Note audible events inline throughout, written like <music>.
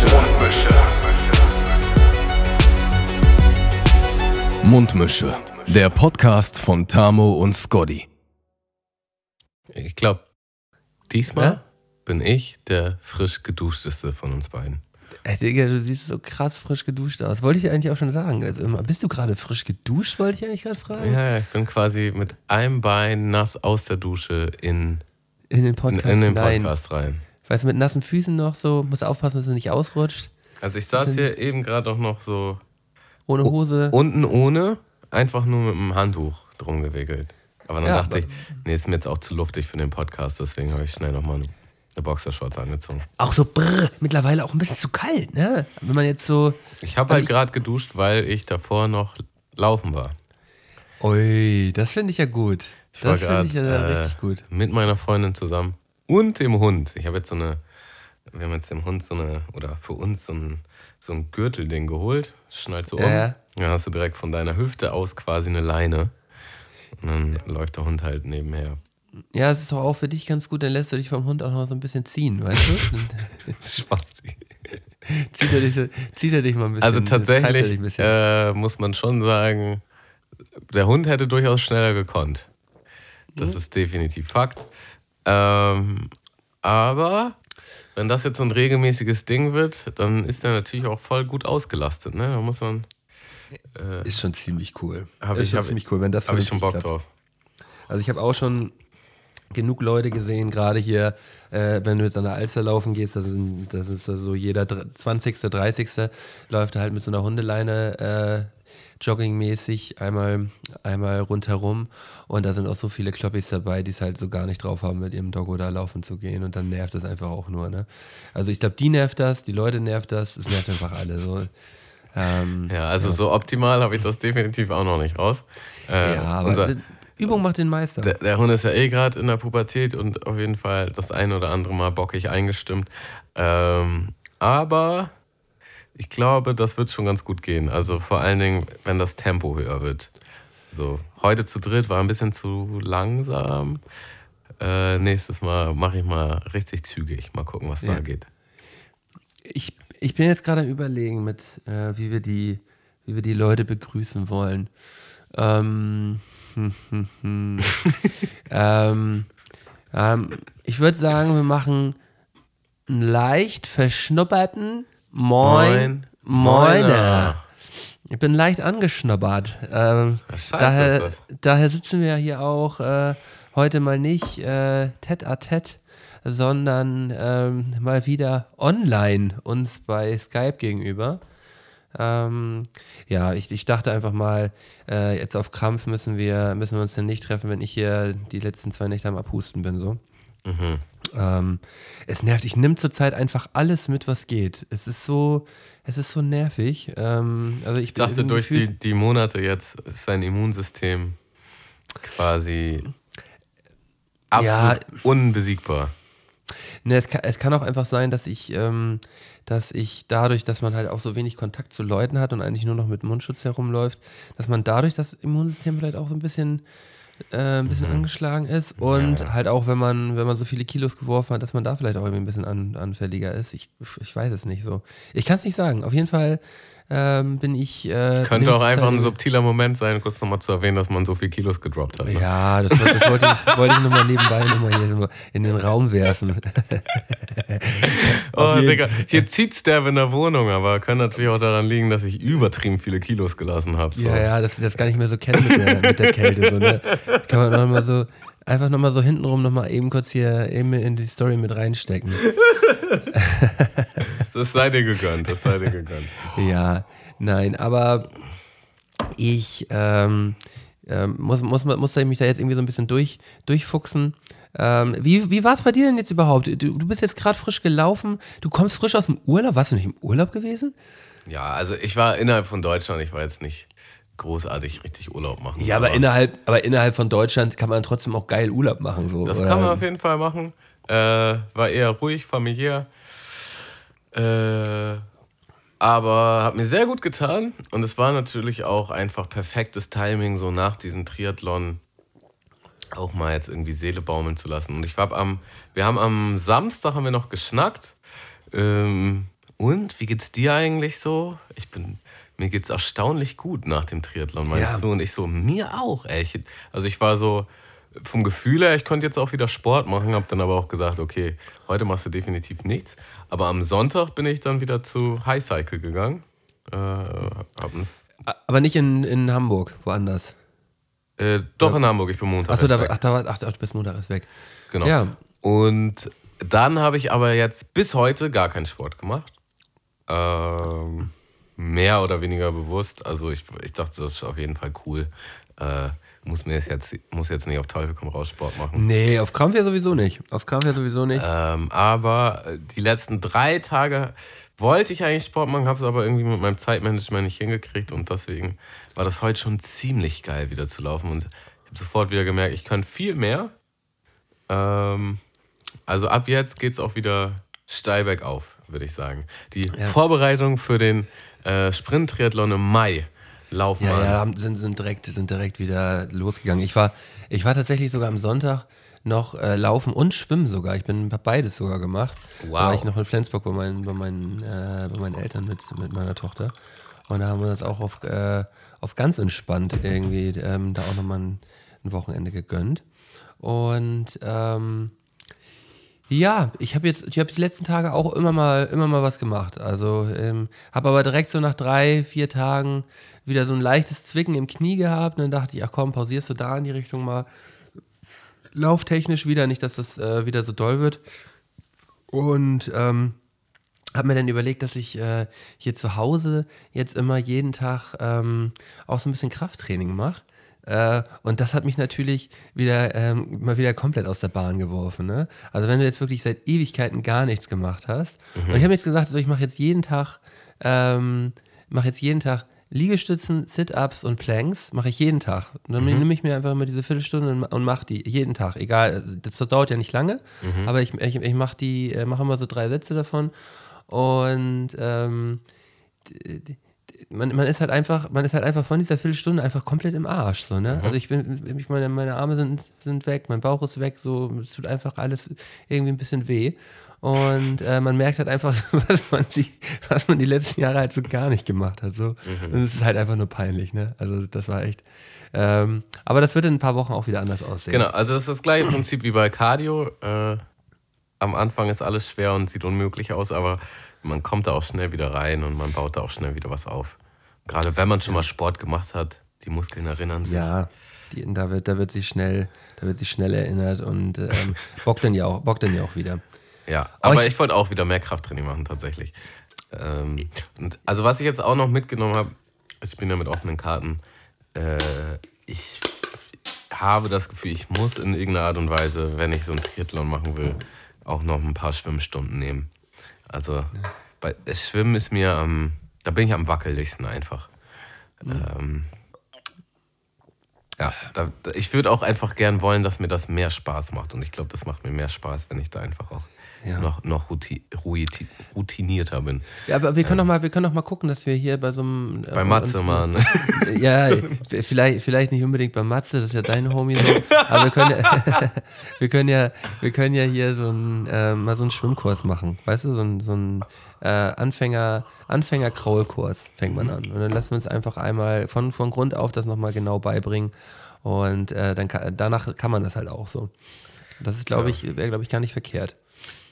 Mundmische. Mundmische. Der Podcast von Tamo und Scotty. Ich glaube, diesmal ja? bin ich der frisch geduschteste von uns beiden. Ey, Digga, du siehst so krass frisch geduscht aus. Wollte ich eigentlich auch schon sagen. Also, bist du gerade frisch geduscht, wollte ich eigentlich gerade fragen? Ja, ich bin quasi mit einem Bein nass aus der Dusche in, in den Podcast, in, in den Podcast rein. Weißt du, mit nassen Füßen noch so, musst aufpassen, dass du nicht ausrutscht. Also ich saß hier eben gerade auch noch so. Ohne Hose. Unten ohne, einfach nur mit einem Handtuch drum gewickelt. Aber dann ja, dachte ich, nee, ist mir jetzt auch zu luftig für den Podcast, deswegen habe ich schnell nochmal eine Boxershorts angezogen. Auch so brr, mittlerweile auch ein bisschen zu kalt, ne? Wenn man jetzt so. Ich habe halt gerade geduscht, weil ich davor noch laufen war. Ui, das finde ich ja gut. Ich das finde ich ja äh, richtig gut. Mit meiner Freundin zusammen und dem Hund. Ich habe jetzt so eine, wir haben jetzt dem Hund so eine, oder für uns so ein, so ein Gürtelding geholt. Schnallt so um. Ja. Dann hast du direkt von deiner Hüfte aus quasi eine Leine. Und dann ja. läuft der Hund halt nebenher. Ja, es ist doch auch für dich ganz gut, dann lässt du dich vom Hund auch noch so ein bisschen ziehen, weißt du? <laughs> Spaß. <laughs> zieht, er dich, zieht er dich mal ein bisschen. Also tatsächlich bisschen. Äh, muss man schon sagen, der Hund hätte durchaus schneller gekonnt. Das mhm. ist definitiv Fakt. Ähm, aber wenn das jetzt so ein regelmäßiges Ding wird, dann ist er natürlich auch voll gut ausgelastet. Ne? Da muss man. Äh, ist schon ziemlich cool. Hab ist ich, schon ziemlich cool, wenn das Habe ich schon Bock klappt. drauf. Also ich habe auch schon genug Leute gesehen, gerade hier, äh, wenn du jetzt an der Alster laufen gehst, das, sind, das ist so jeder 20., 30. läuft halt mit so einer Hundeleine äh, joggingmäßig einmal, einmal rundherum und da sind auch so viele Kloppis dabei, die es halt so gar nicht drauf haben, mit ihrem Doggo da laufen zu gehen und dann nervt das einfach auch nur. Ne? Also ich glaube, die nervt das, die Leute nervt das, es nervt einfach alle so. Ähm, ja, also ja. so optimal habe ich das definitiv auch noch nicht raus. Äh, ja, aber unser, Übung macht den Meister. Der, der Hund ist ja eh gerade in der Pubertät und auf jeden Fall das ein oder andere Mal bockig eingestimmt. Ähm, aber ich glaube, das wird schon ganz gut gehen. Also vor allen Dingen, wenn das Tempo höher wird. So, heute zu dritt war ein bisschen zu langsam. Äh, nächstes Mal mache ich mal richtig zügig. Mal gucken, was ja. da geht. Ich, ich bin jetzt gerade am Überlegen, mit, äh, wie, wir die, wie wir die Leute begrüßen wollen. Ähm, <laughs> ähm, ähm, ich würde sagen, wir machen einen leicht verschnupperten Moin, Moiner. Ich bin leicht angeschnuppert. Ähm, daher, daher, sitzen wir hier auch äh, heute mal nicht äh, tête à tête, sondern ähm, mal wieder online uns bei Skype gegenüber. Ähm, ja, ich, ich dachte einfach mal, äh, jetzt auf Krampf müssen wir, müssen wir uns denn nicht treffen, wenn ich hier die letzten zwei Nächte am Abhusten bin. So. Mhm. Ähm, es nervt, ich nehme zurzeit einfach alles mit, was geht. Es ist so, es ist so nervig. Ähm, also ich, ich dachte, durch die, die Monate jetzt ist sein Immunsystem quasi absolut ja, unbesiegbar. Ne, es, kann, es kann auch einfach sein, dass ich, ähm, dass ich dadurch, dass man halt auch so wenig Kontakt zu Leuten hat und eigentlich nur noch mit Mundschutz herumläuft, dass man dadurch das Immunsystem vielleicht auch so ein bisschen äh, ein bisschen mhm. angeschlagen ist und ja. halt auch, wenn man, wenn man so viele Kilos geworfen hat, dass man da vielleicht auch irgendwie ein bisschen an, anfälliger ist. Ich, ich weiß es nicht so. Ich kann es nicht sagen. Auf jeden Fall ähm, bin ich. Äh, Könnte auch einfach ein subtiler Moment sein, kurz nochmal zu erwähnen, dass man so viel Kilos gedroppt hat. Ne? Ja, das, das wollte ich, wollte ich nochmal nebenbei nochmal hier in den Raum werfen. oh, Digga, hier zieht's der in der Wohnung, aber kann natürlich auch daran liegen, dass ich übertrieben viele Kilos gelassen habe. So. Ja, ja, dass ich das gar nicht mehr so kenne mit der, mit der Kälte. So, ne? Kann man nochmal so einfach nochmal so hintenrum nochmal eben kurz hier eben in die Story mit reinstecken. Das sei dir gegönnt, das sei dir gegönnt. Ja, nein, aber ich ähm, ähm, muss, muss, muss mich da jetzt irgendwie so ein bisschen durch, durchfuchsen. Ähm, wie wie war es bei dir denn jetzt überhaupt? Du, du bist jetzt gerade frisch gelaufen, du kommst frisch aus dem Urlaub. Warst du nicht im Urlaub gewesen? Ja, also ich war innerhalb von Deutschland, ich war jetzt nicht großartig richtig Urlaub machen. Ja, aber, aber, innerhalb, aber innerhalb von Deutschland kann man trotzdem auch geil Urlaub machen. So, das kann man auf jeden Fall machen. Äh, war eher ruhig, familiär. Äh, aber hat mir sehr gut getan. Und es war natürlich auch einfach perfektes Timing, so nach diesem Triathlon auch mal jetzt irgendwie Seele baumeln zu lassen. Und ich war am, wir haben am Samstag haben wir noch geschnackt. Ähm, und wie geht's dir eigentlich so? Ich bin, mir geht's erstaunlich gut nach dem Triathlon, meinst Ja. du? Und ich so, mir auch, ey. Ich, also ich war so, vom Gefühl her, ich konnte jetzt auch wieder Sport machen, habe dann aber auch gesagt, okay, heute machst du definitiv nichts. Aber am Sonntag bin ich dann wieder zu High Cycle gegangen. Äh, Aber nicht in, in Hamburg, woanders. äh, doch in Hamburg, ich bin Montag. Achso, erst da, ach, da, war- ach, ach, bis Montag ist weg. Genau. Ja. Und dann habe ich aber jetzt bis heute gar keinen Sport gemacht. Ähm, mehr oder weniger bewusst. Also ich, ich dachte, das ist auf jeden Fall cool. Äh, muss mir jetzt muss jetzt nicht auf Teufel komm raus Sport machen. Nee, auf Krampf ja sowieso nicht. Auf Krampf ja sowieso nicht. Ähm, aber äh, die letzten drei Tage wollte ich eigentlich Sport machen, habe es aber irgendwie mit meinem Zeitmanagement nicht hingekriegt und deswegen war das heute schon ziemlich geil, wieder zu laufen. Und ich habe sofort wieder gemerkt, ich kann viel mehr. Ähm, also ab jetzt geht es auch wieder steil bergauf, würde ich sagen. Die Vorbereitung für den äh, Sprint-Triathlon im Mai laufen Ja, ja, sind, sind, direkt, sind direkt wieder losgegangen. Ich war, ich war tatsächlich sogar am Sonntag noch äh, laufen und schwimmen sogar. Ich bin beides sogar gemacht. Wow. Da war ich noch in Flensburg bei meinen, bei meinen, äh, bei meinen Eltern mit, mit meiner Tochter. Und da haben wir uns auch auf, äh, auf ganz entspannt irgendwie ähm, da auch nochmal ein, ein Wochenende gegönnt. Und ähm, ja, ich habe jetzt, ich habe die letzten Tage auch immer mal, immer mal was gemacht. Also ähm, habe aber direkt so nach drei, vier Tagen wieder so ein leichtes Zwicken im Knie gehabt. Und dann dachte ich, ach komm, pausierst du da in die Richtung mal. Lauftechnisch wieder, nicht, dass das äh, wieder so doll wird. Und ähm, habe mir dann überlegt, dass ich äh, hier zu Hause jetzt immer jeden Tag ähm, auch so ein bisschen Krafttraining mache. Äh, und das hat mich natürlich wieder ähm, mal wieder komplett aus der Bahn geworfen. Ne? Also wenn du jetzt wirklich seit Ewigkeiten gar nichts gemacht hast. Und ich habe jetzt gesagt, also ich mache jetzt jeden Tag, ähm, mache jetzt jeden Tag Liegestützen, Sit-Ups und Planks, mache ich jeden Tag. Und dann nehme ich mir einfach immer diese Viertelstunde und, und mache die jeden Tag. Egal, das dauert ja nicht lange, aber ich, ich, ich mache die, äh, mache immer so drei Sätze davon. Und ähm, man, man ist halt einfach, man ist halt einfach von dieser Viertelstunde einfach komplett im Arsch. So, ne? Also ich bin, ich meine, meine Arme sind, sind weg, mein Bauch ist weg, so, es tut einfach alles irgendwie ein bisschen weh. Und äh, man merkt halt einfach, <laughs> was man, die, was man die letzten Jahre halt so gar nicht gemacht hat. So. Und es ist halt einfach nur peinlich, ne? Also das war echt. Ähm, aber das wird in ein paar Wochen auch wieder anders aussehen. Genau, also das ist das gleiche Prinzip wie bei Cardio. Äh, am Anfang ist alles schwer und sieht unmöglich aus, aber man kommt da auch schnell wieder rein und man baut da auch schnell wieder was auf. Gerade wenn man schon mal Sport gemacht hat, die Muskeln erinnern sich. Ja, die, da, wird, da wird sich schnell, da wird sich schnell erinnert und ähm, bockt dann ja auch, bockt dann ja auch wieder. Ja, Aber aber ich- ich, wollte auch wieder mehr Krafttraining machen, tatsächlich. Ähm, und also, was ich jetzt auch noch mitgenommen habe, ich bin ja mit offenen Karten, äh, ich habe das Gefühl, ich muss in irgendeiner Art und Weise, wenn ich so einen Triathlon machen will, auch noch ein paar Schwimmstunden nehmen. Also, bei, das Schwimmen ist mir am, da bin ich am wackeligsten einfach. Ähm, ja, da, ich würde auch einfach gern wollen, dass mir das mehr Spaß macht. Und ich glaube, das macht mir mehr Spaß, wenn ich da einfach auch Ja. noch, noch ruti, ruiti, routinierter bin. Ja, aber wir können doch mal, wir können doch mal gucken, dass wir hier bei so einem äh, Bei Matze, uns- Mann. <laughs> Ja, <laughs> vielleicht, vielleicht nicht unbedingt bei Matze, das ist ja dein Homie so. Aber wir können ja, <laughs> wir können ja, wir können ja hier so ein, äh, mal so einen Schwimmkurs machen. Weißt du, so ein, so ein äh, Anfänger, Anfänger-Kraulkurs fängt man an. Und dann lassen wir uns einfach einmal von, von Grund auf das nochmal genau beibringen. Und äh, dann kann, danach kann man das halt auch so. Das ist, glaube ich, wäre, glaube ich, gar nicht verkehrt.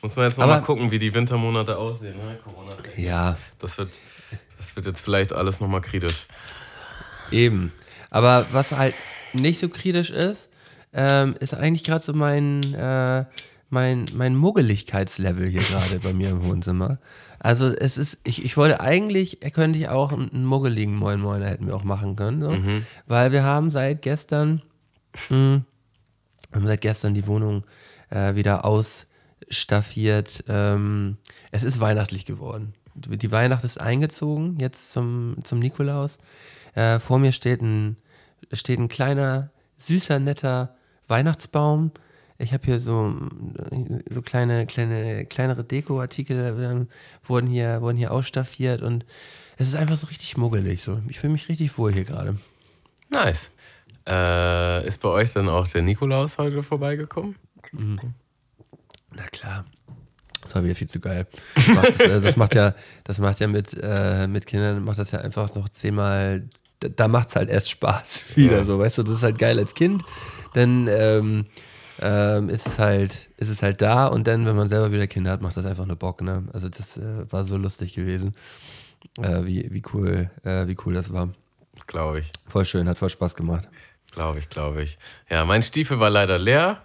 Muss man jetzt noch mal Aber- gucken, wie die Wintermonate aussehen. Ne? Corona Ja, das, wird, das wird jetzt vielleicht alles nochmal kritisch. Eben. Aber was halt nicht so kritisch ist, ähm, ist eigentlich gerade so mein, äh, mein, mein Muggeligkeitslevel hier gerade bei mir im Wohnzimmer. Also es ist, ich, ich wollte eigentlich, könnte ich auch einen muggeligen Moin Moiner hätten wir auch machen können, so. weil wir haben seit gestern, mh, wir haben seit gestern die Wohnung äh, wieder ausstaffiert. Ähm, es ist weihnachtlich geworden. Die Weihnacht ist eingezogen, jetzt zum, zum Nikolaus. Äh, vor mir steht ein, steht ein kleiner, süßer, netter Weihnachtsbaum. Ich habe hier so, so kleine, kleine, kleinere Dekoartikel ähm, wurden, hier, wurden hier ausstaffiert und es ist einfach so richtig muggelig. So. Ich fühle mich richtig wohl hier gerade. Nice. Äh, ist bei euch dann auch der Nikolaus heute vorbeigekommen? Na klar. Das war wieder viel zu geil. Das macht, das, äh, das macht ja, das macht ja mit, äh, mit Kindern, macht das ja einfach noch zehnmal, da, da macht es halt erst Spaß <laughs> wieder, Ja. so, weißt du, das ist halt geil als Kind, dann ähm, ähm, ist es halt, ist es halt da und dann, wenn man selber wieder Kinder hat, macht das einfach nur Bock, ne? Also das äh, war so lustig gewesen, äh, wie, wie cool, äh, wie cool das war. Glaube ich. Voll schön, hat voll Spaß gemacht. Glaube ich, glaube ich. Ja, mein Stiefel war leider leer.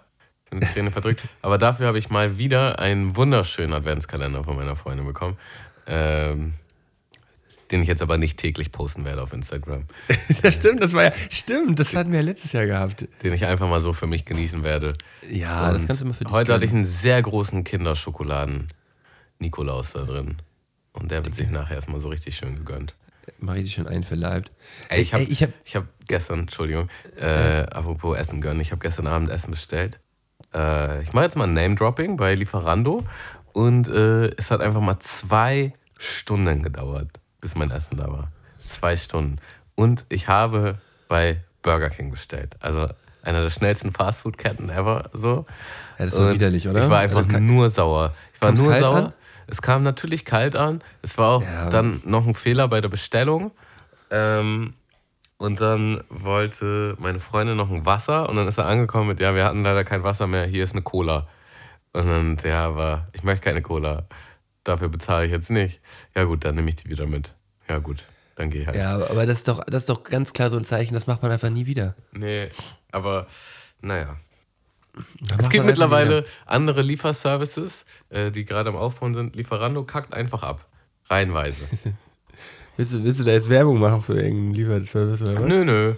Bin die Träne verdrückt. Aber dafür habe ich mal wieder einen wunderschönen Adventskalender von meiner Freundin bekommen. Ähm, den ich jetzt aber nicht täglich posten werde auf Instagram. <laughs> das stimmt, das war ja, stimmt, das hatten wir ja letztes Jahr gehabt. Den ich einfach mal so für mich genießen werde. Ja, das Und kannst du immer für dich Heute hatte ich einen sehr großen Kinderschokoladen-Nikolaus da drin. Und der wird sich nachher erstmal so richtig schön gegönnt. Mal richtig schön einverleibt. Ey, ich habe ich hab- ich hab gestern, Entschuldigung, äh, apropos Essen gönnen, ich habe gestern Abend Essen bestellt. Äh, ich mache jetzt mal ein Name-Dropping bei Lieferando und äh, es hat einfach mal zwei Stunden gedauert, bis mein Essen da war. Zwei Stunden. Und ich habe bei Burger King bestellt. Also einer der schnellsten Fastfood-Ketten ever. So. Ja, das ist Und widerlich, oder? Ich war einfach Also, ka- nur sauer. Ich war nur sauer. an? Es kam natürlich kalt an. Es war auch Ja. dann noch ein Fehler bei der Bestellung. Ähm, und dann wollte meine Freundin noch ein Wasser und dann ist er angekommen mit, ja, wir hatten leider kein Wasser mehr, hier ist eine Cola. Und dann, ja, aber ich möchte keine Cola. Dafür bezahle ich jetzt nicht. Ja gut, dann nehme ich die wieder mit. Ja gut, dann gehe ich halt. Ja, aber das ist, doch, das ist doch ganz klar so ein Zeichen, das macht man einfach nie wieder. Nee, aber naja. Das Es gibt mittlerweile wieder. andere Lieferservices, äh, die gerade am Aufbauen sind. Lieferando kackt einfach ab. Reihenweise. <laughs> Willst du, willst du da jetzt Werbung machen für irgendeinen Lieferservice oder was? nö, nö.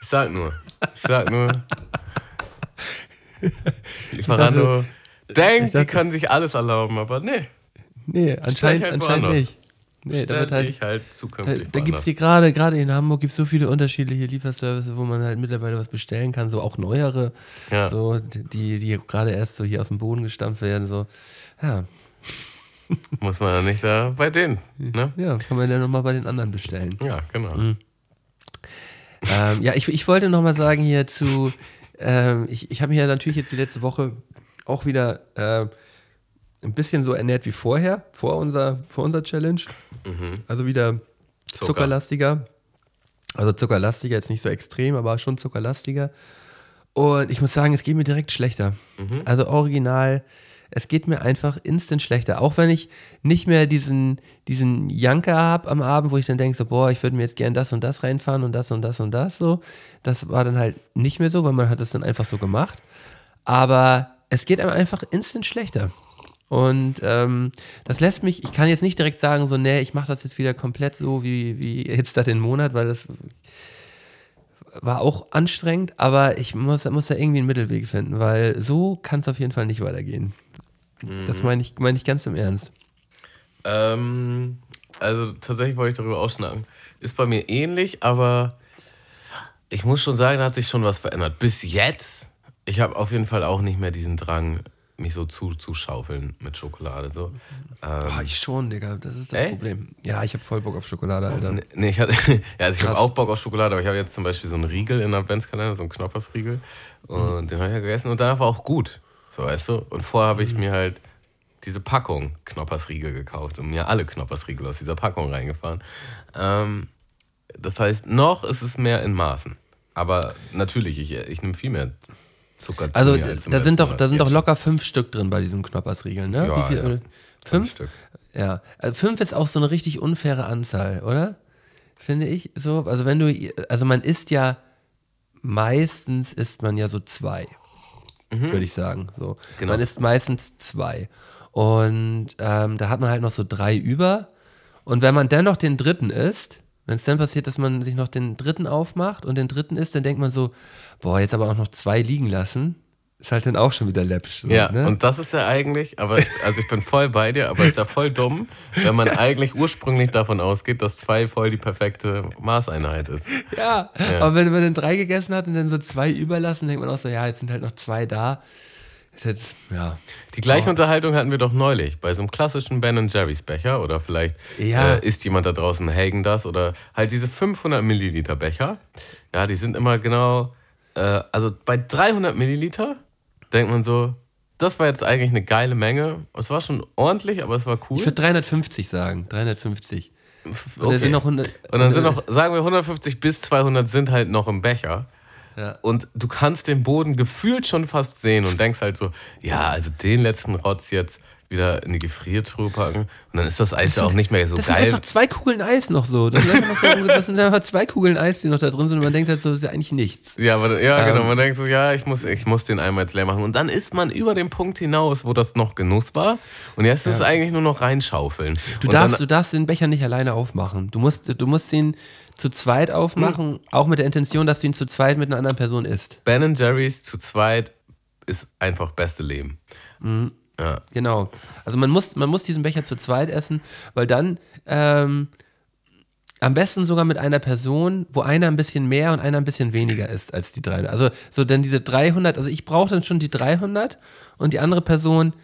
Ich sag nur. Ich sag nur. <laughs> Lieferando denkt, die können sich alles erlauben, aber nee. Nee, anscheinend, halt anscheinend nicht. Nee, da wird halt. ich halt Da, zukünftig da gibt es hier gerade, gerade in Hamburg gibt so viele unterschiedliche Lieferservices, wo man halt mittlerweile was bestellen kann, so auch neuere, Ja. so, die, die gerade erst so hier aus dem Boden gestampft werden, so. Ja, <laughs> Muss man ja nicht da bei denen. Ne? ja, kann man ja nochmal bei den anderen bestellen. Ja, genau. Mhm. ähm, ja, ich, ich wollte nochmal sagen hier zu, ähm, ich, ich habe mich ja natürlich jetzt die letzte Woche auch wieder äh, ein bisschen so ernährt wie vorher, vor unserer, vor unserer Challenge. Also wieder Mhm. Zucker. zuckerlastiger. Also zuckerlastiger, jetzt nicht so extrem, aber schon zuckerlastiger. Und ich muss sagen, es geht mir direkt schlechter. Mhm. Also original, es geht mir einfach instant schlechter. Auch wenn ich nicht mehr diesen, diesen Janker habe am Abend, wo ich dann denke, so, boah, ich würde mir jetzt gern das und das reinfahren und das und das und das so. Das war dann halt nicht mehr so, weil man hat das dann einfach so gemacht. Aber es geht einem einfach instant schlechter. Und ähm, das lässt mich, ich kann jetzt nicht direkt sagen, so, nee, ich mache das jetzt wieder komplett so wie, wie jetzt da den Monat, weil das war auch anstrengend, aber ich muss, muss da irgendwie einen Mittelweg finden, weil so kann es auf jeden Fall nicht weitergehen. Das meine ich, meine ich ganz im Ernst. Ähm, also tatsächlich wollte ich darüber ausschnacken. Ist bei mir ähnlich, aber ich muss schon sagen, da hat sich schon was verändert. Bis jetzt, ich habe auf jeden Fall auch nicht mehr diesen Drang, mich so zuzuschaufeln mit Schokolade. So. Ähm, Boah, ich schon, Digga, das ist das Echt? Problem. Ja, ich habe voll Bock auf Schokolade, Alter. Nee, nee, ich hatte, <laughs> ja, also ich habe auch Bock auf Schokolade, aber ich habe jetzt zum Beispiel so einen Riegel in der Adventskalender, so einen Knoppersriegel. Und den habe ich ja gegessen und der war auch gut. So, weißt du? Und vorher habe ich mir halt diese Packung Knoppersriegel gekauft und mir alle Knoppersriegel aus dieser Packung reingefahren. Ähm, das heißt, noch ist es mehr in Maßen. Aber natürlich, ich, ich nehme viel mehr Zucker zu Also da sind doch, da sind doch locker fünf Stück drin bei diesen Knoppersriegeln, ne? Ja, Wie viel? ja. Fünf? Fünf Stück. Ja. Also fünf ist auch so eine richtig unfaire Anzahl, oder? Finde ich so. Also wenn du, also man isst ja, meistens isst man ja so zwei, würde ich sagen. So. Genau. Man isst meistens zwei. Und ähm, da hat man halt noch so drei über. Und wenn man dennoch den dritten isst, wenn es dann passiert, dass man sich noch den dritten aufmacht und den dritten isst, dann denkt man so, boah, jetzt aber auch noch zwei liegen lassen. Ist halt dann auch schon wieder läppsch. So, Ja, ne? und das ist ja eigentlich, aber also ich bin voll bei dir, aber es ist ja voll dumm, wenn man eigentlich ursprünglich davon ausgeht, dass zwei voll die perfekte Maßeinheit ist. Ja, Ja. aber wenn man dann drei gegessen hat und dann so zwei überlassen, denkt man auch so, ja, jetzt sind halt noch zwei da. Ist jetzt, ja. Die gleiche Unterhaltung hatten wir doch neulich bei so einem klassischen Ben Jerry's Becher oder vielleicht Ja. äh, isst jemand da draußen Hagen das oder halt diese 500 Milliliter Becher. Ja, die sind immer genau, äh, also bei 300 Milliliter denkt man so, das war jetzt eigentlich eine geile Menge. Es war schon ordentlich, aber es war cool. Ich würde 350 sagen. 350. Und, okay. sind noch 100, und dann sind noch, sagen wir 150 bis 200 sind halt noch im Becher. Ja. Und du kannst den Boden gefühlt schon fast sehen und <laughs> denkst halt so, ja, also den letzten Rotz jetzt wieder in die Gefriertruhe packen. Und dann ist das Eis das ja auch nicht mehr so das geil. Das sind einfach zwei Kugeln Eis noch so. Das, so. <laughs> das, sind einfach zwei Kugeln Eis, die noch da drin sind. Und man denkt halt so, das ist ja eigentlich nichts. Ja, aber, ja ähm, genau. Man denkt so, ja, ich muss, ich muss den einmal jetzt leer machen. Und dann ist man über den Punkt hinaus, wo das noch Genuss war. Und jetzt ist ja. es eigentlich nur noch reinschaufeln. Du darfst, dann, du darfst den Becher nicht alleine aufmachen. Du musst, du musst ihn zu zweit aufmachen, mhm. auch mit der Intention, dass du ihn zu zweit mit einer anderen Person isst. Ben Jerry's zu zweit ist einfach beste Leben. Mhm. Ja. Genau. Also man muss, man muss diesen Becher zu zweit essen, weil dann ähm, am besten sogar mit einer Person, wo einer ein bisschen mehr und einer ein bisschen weniger ist als die 300. Also so dann diese 300, also ich brauche dann schon die 300 und die andere Person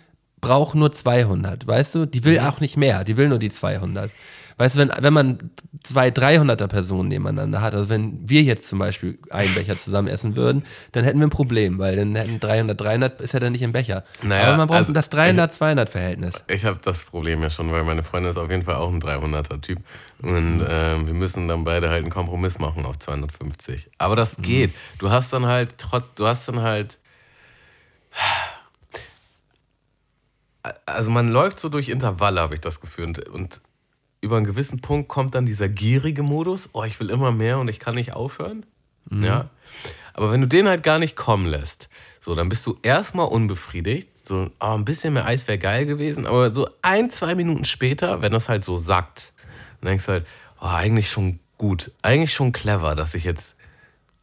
braucht nur 200, weißt du? Die will mhm. auch nicht mehr, die will nur die 200. Weißt du, wenn, wenn man zwei 300er Personen nebeneinander hat, also wenn wir jetzt zum Beispiel einen Becher zusammen essen würden, dann hätten wir ein Problem, weil dann hätten 300, 300 ist ja dann nicht im Becher. Naja, Aber man braucht also das 300-200-Verhältnis. Ich, ich habe das Problem ja schon, weil meine Freundin ist auf jeden Fall auch ein 300er-Typ. Und äh, wir müssen dann beide halt einen Kompromiss machen auf 250. Aber das mhm. geht. Du hast dann halt trotz, du hast dann halt also man läuft so durch Intervalle, habe ich das Gefühl. Und, und über einen gewissen Punkt kommt dann dieser gierige Modus, oh, ich will immer mehr und ich kann nicht aufhören. Mhm. Ja. Aber wenn du den halt gar nicht kommen lässt, so, dann bist du erstmal unbefriedigt. So, oh, ein bisschen mehr Eis wäre geil gewesen, aber so ein, zwei Minuten später, wenn das halt so sackt, dann denkst du halt, oh, eigentlich schon gut, eigentlich schon clever, dass ich jetzt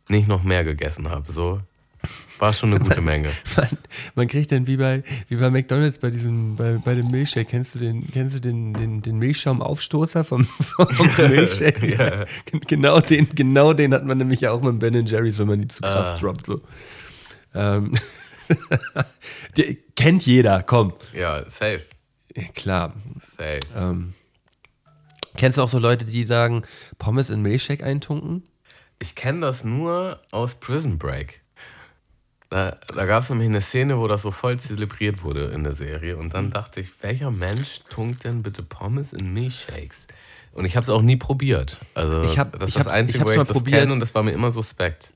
nicht noch mehr gegessen habe. So, war schon eine gute Menge. Man, man, kriegt dann wie bei, wie bei McDonalds bei diesem, bei, bei dem Milchshake, kennst du den, kennst du den, den, den Milchschaumaufstoßer vom, vom <laughs> Milchshake? ja. Genau den, genau den hat man nämlich auch mit Ben Jerry's, wenn man die zu Kraft ah. droppt. So. Ähm, <laughs> kennt jeder, komm. Ja, safe. klar. Safe. Ähm, kennst du auch so Leute, die sagen, Pommes in Milchshake eintunken? Ich kenne das nur aus Prison Break. Da, da gab es nämlich eine Szene, wo das so voll zelebriert wurde in der Serie. Und dann dachte ich, welcher Mensch tunkt denn bitte Pommes in Milchshakes? Und ich habe es auch nie probiert. Also ich hab, das ist das Einzige, wo ich das kenne und das war mir immer suspekt.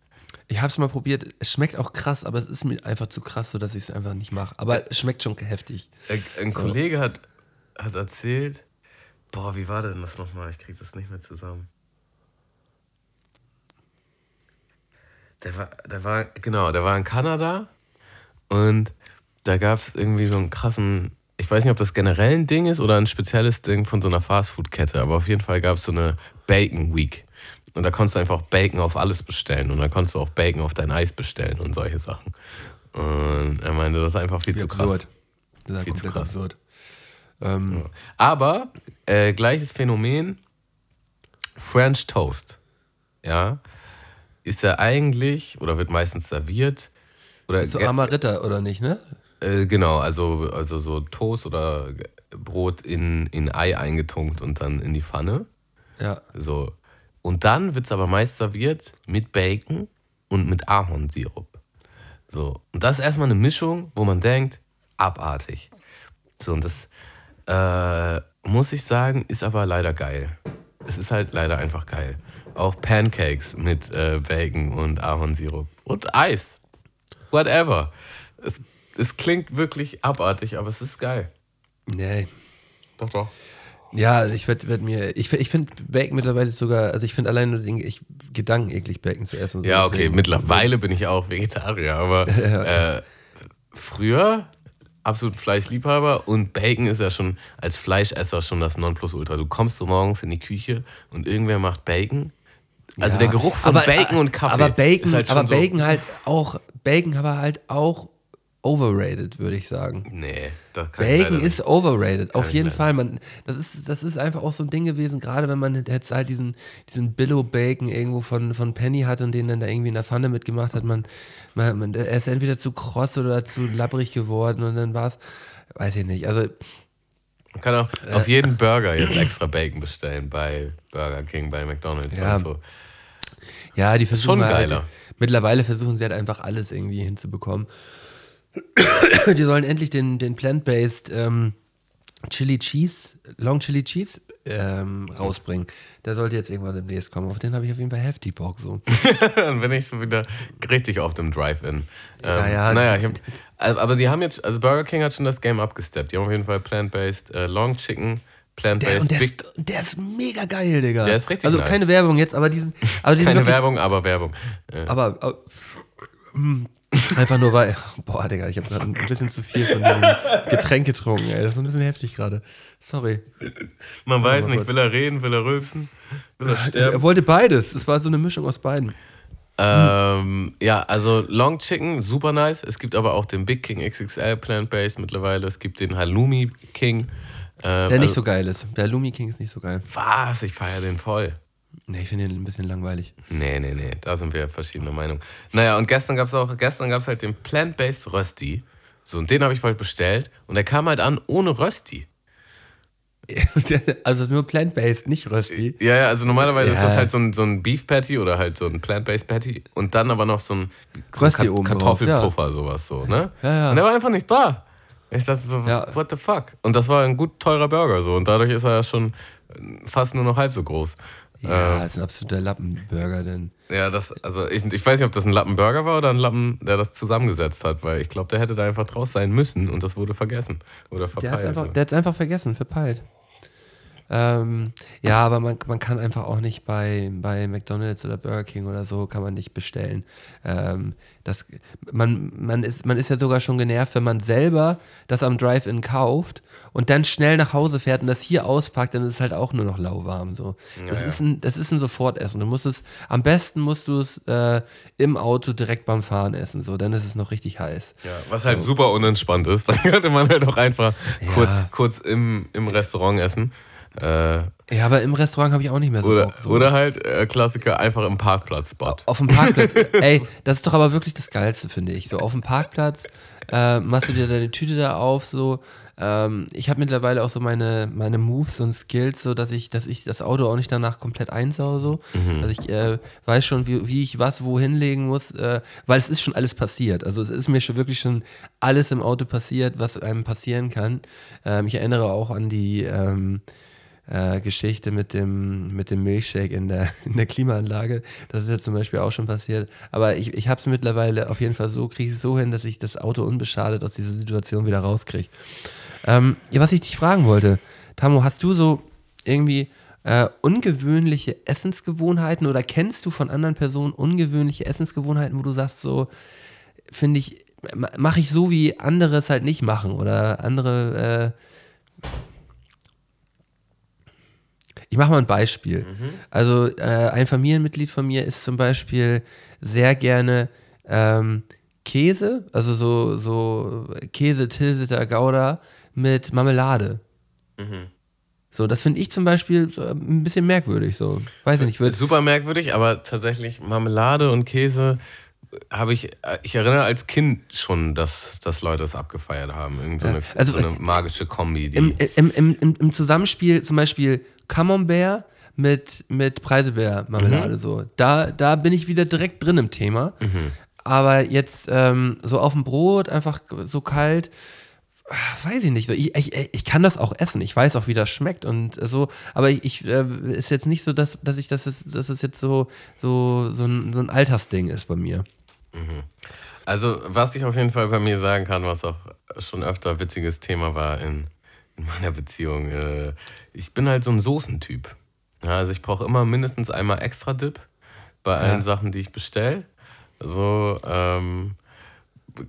Ich habe es mal probiert. Es schmeckt auch krass, aber es ist mir einfach zu krass, so dass ich es einfach nicht mache. Aber es schmeckt schon heftig. Ein so. Kollege hat, hat erzählt, boah, wie war denn das nochmal? Ich kriege das nicht mehr zusammen. Der war, der war, genau, der war in Kanada und da gab es irgendwie so einen krassen, ich weiß nicht, ob das generell ein Ding ist oder ein spezielles Ding von so einer Fastfood-Kette, aber auf jeden Fall gab es so eine Bacon Week. Und da konntest du einfach Bacon auf alles bestellen und dann konntest du auch Bacon auf dein Eis bestellen und solche Sachen. Und er meinte, das ist einfach viel Wie zu absurd. krass. Das ist viel zu krass. absurd. Ähm. Aber äh, gleiches Phänomen, French Toast. Ja, ist er eigentlich oder wird meistens serviert. Oder ist so armer Ritter oder nicht, ne? Äh, genau, also, also so Toast oder Brot in, in Ei eingetunkt und dann in die Pfanne. Ja. So. Und dann wird es aber meist serviert mit Bacon und mit Ahornsirup. So. Und das ist erstmal eine Mischung, wo man denkt, abartig. So, und das äh, muss ich sagen, ist aber leider geil. Es ist halt leider einfach geil auch Pancakes mit äh, Bacon und Ahornsirup und Eis. Whatever. Es, es klingt wirklich abartig, aber es ist geil. Nee. Doch, doch. Ja, ich werde werd mir, ich, ich finde Bacon mittlerweile sogar, also ich finde allein nur den ich, Gedanken eklig, Bacon zu essen. So ja, okay, deswegen. mittlerweile bin ich auch Vegetarier, aber ja. <laughs> äh, früher absolut Fleischliebhaber und Bacon ist ja schon als Fleischesser schon das Nonplusultra. Du kommst so morgens in die Küche und irgendwer macht Bacon also ja, der Geruch von aber, Bacon und Kaffee. Aber Bacon, halt aber Bacon so halt auch, Bacon aber halt auch overrated, würde ich sagen. Nee, das kann Bacon ist overrated, auf jeden Fall. Man, das, ist, das ist einfach auch so ein Ding gewesen, gerade wenn man jetzt halt diesen, diesen Billow-Bacon irgendwo von, von Penny hat und den dann da irgendwie in der Pfanne mitgemacht hat. Man, man, man, er ist entweder zu kross oder zu labbrig geworden und dann war es, weiß ich nicht. Also man kann auch äh, auf jeden Burger jetzt extra Bacon bestellen bei Burger King, bei McDonalds ja. und so. Ja, die versuchen Schon halt, mittlerweile versuchen sie halt einfach alles irgendwie hinzubekommen. <clears throat> die sollen endlich den, den Plant-Based ähm, Chili Cheese, Long Chili Cheese ähm, rausbringen. Der sollte jetzt irgendwann demnächst kommen. Auf den habe ich auf jeden Fall heftig Bock. So. <laughs> Dann bin ich schon wieder richtig auf dem Drive-In. Ähm, Ja, ja, naja, ich hab, aber die haben jetzt, also Burger King hat schon das Game abgesteppt. Die haben auf jeden Fall Plant-Based äh, Long Chicken, Plant-Based und der ist, der ist mega geil, Digga. Der ist richtig Also nice. keine Werbung jetzt, aber diesen. Aber diesen Keine wirklich, Werbung, aber Werbung. Äh, Aber, aber mm, einfach nur weil. Boah, Digga, ich habe gerade ein bisschen zu viel von diesem Getränk getrunken, ey. Das war ein bisschen heftig gerade. Sorry. man weiß nicht, kurz. will er reden, will er rülpsen, will er sterben. Er wollte beides. Es war so eine Mischung aus beiden. Ähm, ja, also Long Chicken, super nice. Es gibt aber auch den Big King XXL Plant-Based mittlerweile. Es gibt den Halloumi King. Ähm, Der nicht also- so geil ist. Der Lumi King ist nicht so geil. Was? Ich feiere den voll. Nee, ich finde den ein bisschen langweilig. Nee, nee, nee, da sind wir verschiedener Meinung. Naja, und gestern gab es auch, gestern gab es halt den Plant-Based Rösti. So, und den habe ich bald bestellt. Und der kam halt an ohne Rösti. <laughs> also nur plant-based, nicht rösti. Ja, ja, also normalerweise ist Ja. das halt so ein, so ein Beef Patty oder halt so ein Plant-Based Patty und dann aber noch so ein, so ein Kartoffelpuffer, sowas so, ne? Ja, ja. Und der war einfach nicht da. Ich dachte so, Ja. what the fuck? Und das war ein gut teurer Burger so und dadurch ist er ja schon fast nur noch halb so groß. Ja, ist ein absoluter Lappenburger, denn. Ja, das, also ich, ich weiß nicht, ob das ein Lappenburger war oder ein Lappen, der das zusammengesetzt hat, weil ich glaube, der hätte da einfach draus sein müssen und das wurde vergessen oder Der verpeilt. hat es einfach, der hat's einfach vergessen, verpeilt. Ähm, ja, aber man, man kann einfach auch nicht bei, bei McDonalds oder Burger King oder so, kann man nicht bestellen. Ähm, das, man, man, ist, man ist ja sogar schon genervt, wenn man selber das am Drive-In kauft und dann schnell nach Hause fährt und das hier auspackt, dann ist es halt auch nur noch lauwarm. So. das, ja. Ist ein, das ist ein Sofortessen. Du musst es, am besten musst du es äh, im Auto direkt beim Fahren essen, so, dann ist es noch richtig heiß. Ja, was halt super unentspannt ist, <laughs> dann könnte man halt auch einfach kurz, Ja. kurz im, im Restaurant essen. Äh, Ja, aber im Restaurant habe ich auch nicht mehr so oder, Bock. So. oder halt äh, Klassiker einfach im Parkplatz-Spot. Auf dem Parkplatz. <laughs> Ey, das ist doch aber wirklich das Geilste, finde ich. So auf dem Parkplatz äh, machst du dir deine Tüte da auf, so. Ähm, ich habe mittlerweile auch so meine, meine Moves und Skills, so dass ich, dass ich das Auto auch nicht danach komplett einsau, so. Also ich äh, weiß schon, wie, wie ich was wo hinlegen muss, äh, weil es ist schon alles passiert. Also es ist mir schon wirklich schon alles im Auto passiert, was einem passieren kann. Ähm, ich erinnere auch an die ähm, äh, Geschichte mit dem, mit dem Milchshake in der, in der Klimaanlage. Das ist ja zum Beispiel auch schon passiert. Aber ich, ich habe es mittlerweile auf jeden Fall so, kriege ich so hin, dass ich das Auto unbeschadet aus dieser Situation wieder rauskriege. Ähm, ja, was ich dich fragen wollte, Tamo, hast du so irgendwie äh, ungewöhnliche Essensgewohnheiten oder kennst du von anderen Personen ungewöhnliche Essensgewohnheiten, wo du sagst, so finde ich, mache ich so, wie andere es halt nicht machen oder andere äh, ich mache mal ein Beispiel. Also äh, ein Familienmitglied von mir isst zum Beispiel sehr gerne ähm, Käse, also so, so Käse, Tilsiter, Gouda mit Marmelade. So, das finde ich zum Beispiel äh, ein bisschen merkwürdig. So, weiß ich nicht. Super merkwürdig, aber tatsächlich Marmelade und Käse habe ich, äh, ich erinnere als Kind schon, dass, dass Leute es abgefeiert haben. Irgend so eine, also, so eine magische Kombi. Im, im, im, Im Zusammenspiel zum Beispiel Camembert mit, mit Preiselbeer-Marmelade. So. Da, da bin ich wieder direkt drin im Thema. Aber jetzt ähm, so auf dem Brot, einfach so kalt, weiß ich nicht. So, ich, ich, ich kann das auch essen. Ich weiß auch, wie das schmeckt und so. Aber ich äh, ist jetzt nicht so, dass, dass ich das ist, dass es jetzt so, so, so, ein, so ein Altersding ist bei mir. Also, was ich auf jeden Fall bei mir sagen kann, was auch schon öfter ein witziges Thema war in, in meiner Beziehung, äh, ich bin halt so ein Soßentyp. Ja, also, ich brauche immer mindestens einmal extra Dip bei allen Ja. Sachen, die ich bestelle. So, ähm,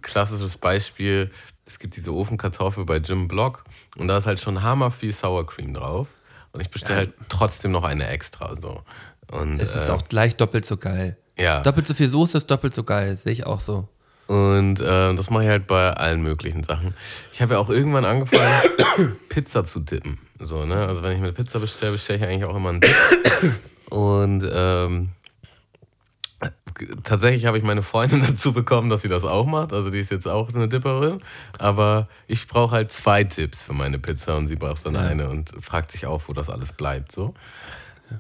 klassisches Beispiel: Es gibt diese Ofenkartoffel bei Jim Block und da ist halt schon hammer viel Sour Cream drauf. Und ich bestelle halt trotzdem noch eine extra. So. Und, Es ist äh, auch gleich doppelt so geil. ja. Doppelt so viel Soße ist doppelt so geil. Sehe ich auch so. Und äh, das mache ich halt bei allen möglichen Sachen. Ich habe ja auch irgendwann angefangen, <coughs> Pizza zu dippen. So, ne? Also wenn ich mir Pizza bestelle, bestelle ich eigentlich auch immer einen Dip. Und ähm, tatsächlich habe ich meine Freundin <laughs> dazu bekommen, dass sie das auch macht. Also die ist jetzt auch eine Dipperin. Aber ich brauche halt zwei Dips für meine Pizza und sie braucht dann eine und fragt sich auch, wo das alles bleibt. So.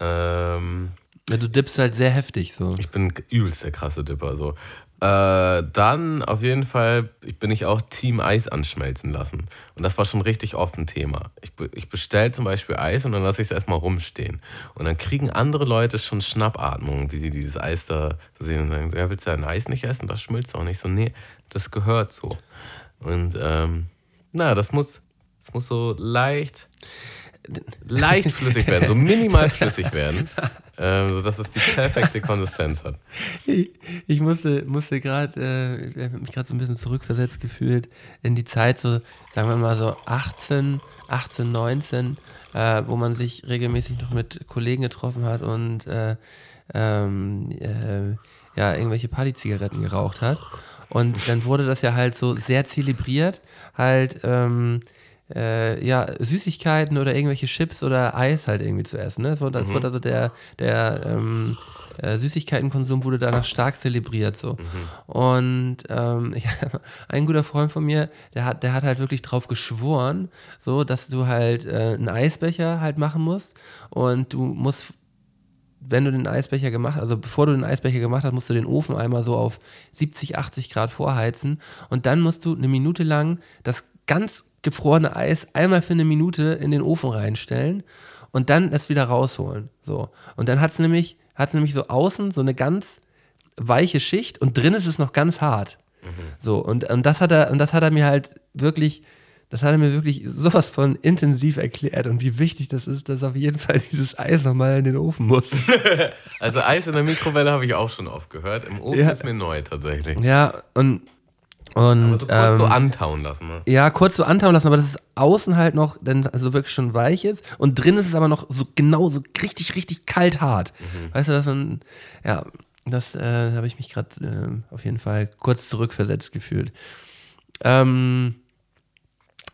Ähm, Ja, du dippst halt sehr heftig so. ich bin übelst der krasse Dipper. So. Äh, dann auf jeden Fall bin ich auch Team Eis anschmelzen lassen. Und das war schon richtig oft ein Thema. Ich, ich bestelle zum Beispiel Eis und dann lasse ich es erstmal rumstehen. Und dann kriegen andere Leute schon Schnappatmung, wie sie dieses Eis da sehen und sagen, ja, willst du ein Eis nicht essen? Das schmilzt auch nicht. So, nee, das gehört so. Und ähm, na, das muss, das muss so leicht leicht flüssig werden, so minimal <laughs> flüssig werden, äh, sodass es die perfekte Konsistenz hat. Ich, ich musste, musste gerade, äh, ich habe mich gerade so ein bisschen zurückversetzt gefühlt in die Zeit, so sagen wir mal so 18, 18, 19, äh, wo man sich regelmäßig noch mit Kollegen getroffen hat und äh, ähm, äh, ja, irgendwelche Partyzigaretten geraucht hat. Und dann wurde das ja halt so sehr zelebriert, halt ähm, äh, ja, Süßigkeiten oder irgendwelche Chips oder Eis halt irgendwie zu essen. Ne? Es wurde, mhm. wurde also der, der ähm, äh, Süßigkeitenkonsum wurde danach stark zelebriert. So. Mhm. Und ähm, <laughs> ja, ein guter Freund von mir, der hat, der hat halt wirklich drauf geschworen, so, dass du halt äh, einen Eisbecher halt machen musst und du musst wenn du den Eisbecher gemacht also bevor du den Eisbecher gemacht hast, musst du den Ofen einmal so auf 70, 80 Grad vorheizen und dann musst du eine Minute lang das ganz gefrorene Eis einmal für eine Minute in den Ofen reinstellen und dann es wieder rausholen. So. Und dann hat es nämlich, hat's nämlich so außen so eine ganz weiche Schicht und drin ist es noch ganz hart. Mhm. So, und, und, das hat er, und das hat er mir halt wirklich, das hat er mir wirklich sowas von intensiv erklärt und wie wichtig das ist, dass auf jeden Fall dieses Eis nochmal in den Ofen muss. <laughs> also Eis in der Mikrowelle habe ich auch schon oft gehört. Im Ofen ja. ist mir neu tatsächlich. Ja, und und, aber so kurz ähm, so antauen lassen. Ne? Ja, kurz so antauen lassen, aber dass es außen halt noch dann also wirklich schon weich ist und drin ist es aber noch so genau so richtig, richtig kalt hart. Mhm. Weißt du, das ist ein, ja, das äh, habe ich mich gerade äh, auf jeden Fall kurz zurückversetzt gefühlt. Ähm,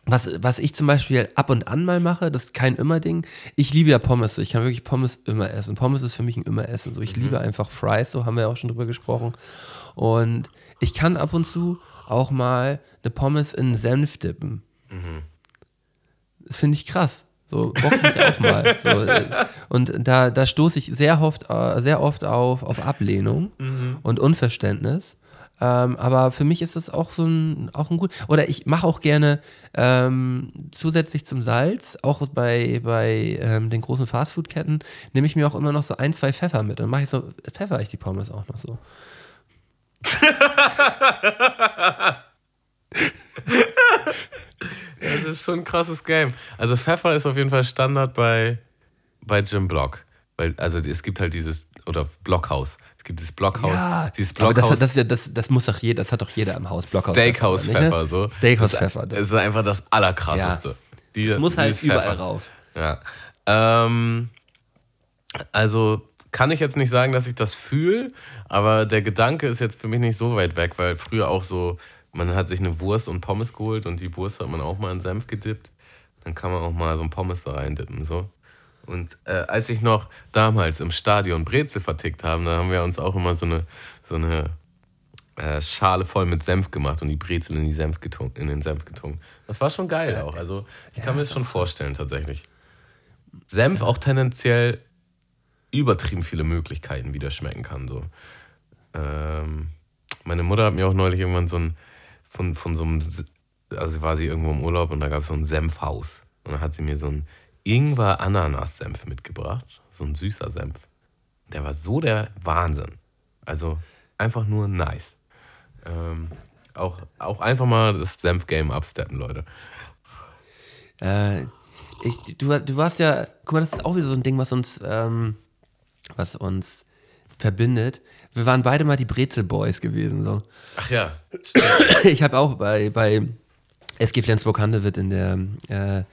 was, was ich zum Beispiel ab und an mal mache, das ist kein Immer-Ding. Ich liebe ja Pommes. So. Ich kann wirklich Pommes immer essen. Pommes ist für mich ein Immer-Essen. So. Ich mhm. liebe einfach Fries, so haben wir ja auch schon drüber gesprochen. Und ich kann ab und zu auch mal eine Pommes in Senf dippen. Mhm. Das finde ich krass. So, bock mich auch mal. <laughs> So, äh, und da, da stoße ich sehr oft, äh, sehr oft auf, auf Ablehnung mhm. und Unverständnis. Ähm, aber für mich ist das auch so ein, auch ein gut. Oder ich mache auch gerne ähm, zusätzlich zum Salz, auch bei, bei ähm, den großen Fastfood-Ketten, nehme ich mir auch immer noch so ein, zwei Pfeffer mit. Dann mache ich so, pfeffer ich die Pommes auch noch so <laughs> das ist schon ein krasses Game. Also Pfeffer ist auf jeden Fall Standard bei, bei Jim Block. Weil, also es gibt halt dieses, oder Blockhaus. Es gibt dieses Blockhaus. Ja, dieses Blockhaus. Das, das, das, das, muss doch jeder, das hat doch jeder im Haus. Blockhaus Steakhouse Pfeffer, Pfeffer so. Steakhouse Pfeffer. Das ist einfach das Allerkrasseste. Ja. Die, das muss halt überall Pfeffer. rauf. Ja. Ähm, also kann ich jetzt nicht sagen, dass ich das fühle, aber der Gedanke ist jetzt für mich nicht so weit weg, weil früher auch so, man hat sich eine Wurst und Pommes geholt und die Wurst hat man auch mal in Senf gedippt. Dann kann man auch mal so ein Pommes da reindippen. So. Und äh, als ich noch damals im Stadion Brezel vertickt habe, da haben wir uns auch immer so eine, so eine äh, Schale voll mit Senf gemacht und die Brezel in, die Senf getunkt, in den Senf getunkt. Das war schon geil auch. Also ich kann mir das schon vorstellen tatsächlich. Senf auch tendenziell übertrieben viele Möglichkeiten, wie das schmecken kann. So. Ähm, meine Mutter hat mir auch neulich irgendwann so ein, von, von so einem, also war sie irgendwo im Urlaub und da gab es so ein Senfhaus. Und dann hat sie mir so ein Ingwer-Ananas-Senf mitgebracht, so ein süßer Senf. Der war so der Wahnsinn. Also einfach nur nice. Ähm, auch, auch einfach mal das Senf-Game absteppen, Leute. Äh, ich, du, du warst ja, guck mal, das ist auch wieder so ein Ding, was uns ähm, was uns verbindet. Wir waren beide mal die Brezel Boys gewesen. So. Ach ja. <coughs> Ich habe auch bei, bei SG Flensburg-Handewitt in der, äh,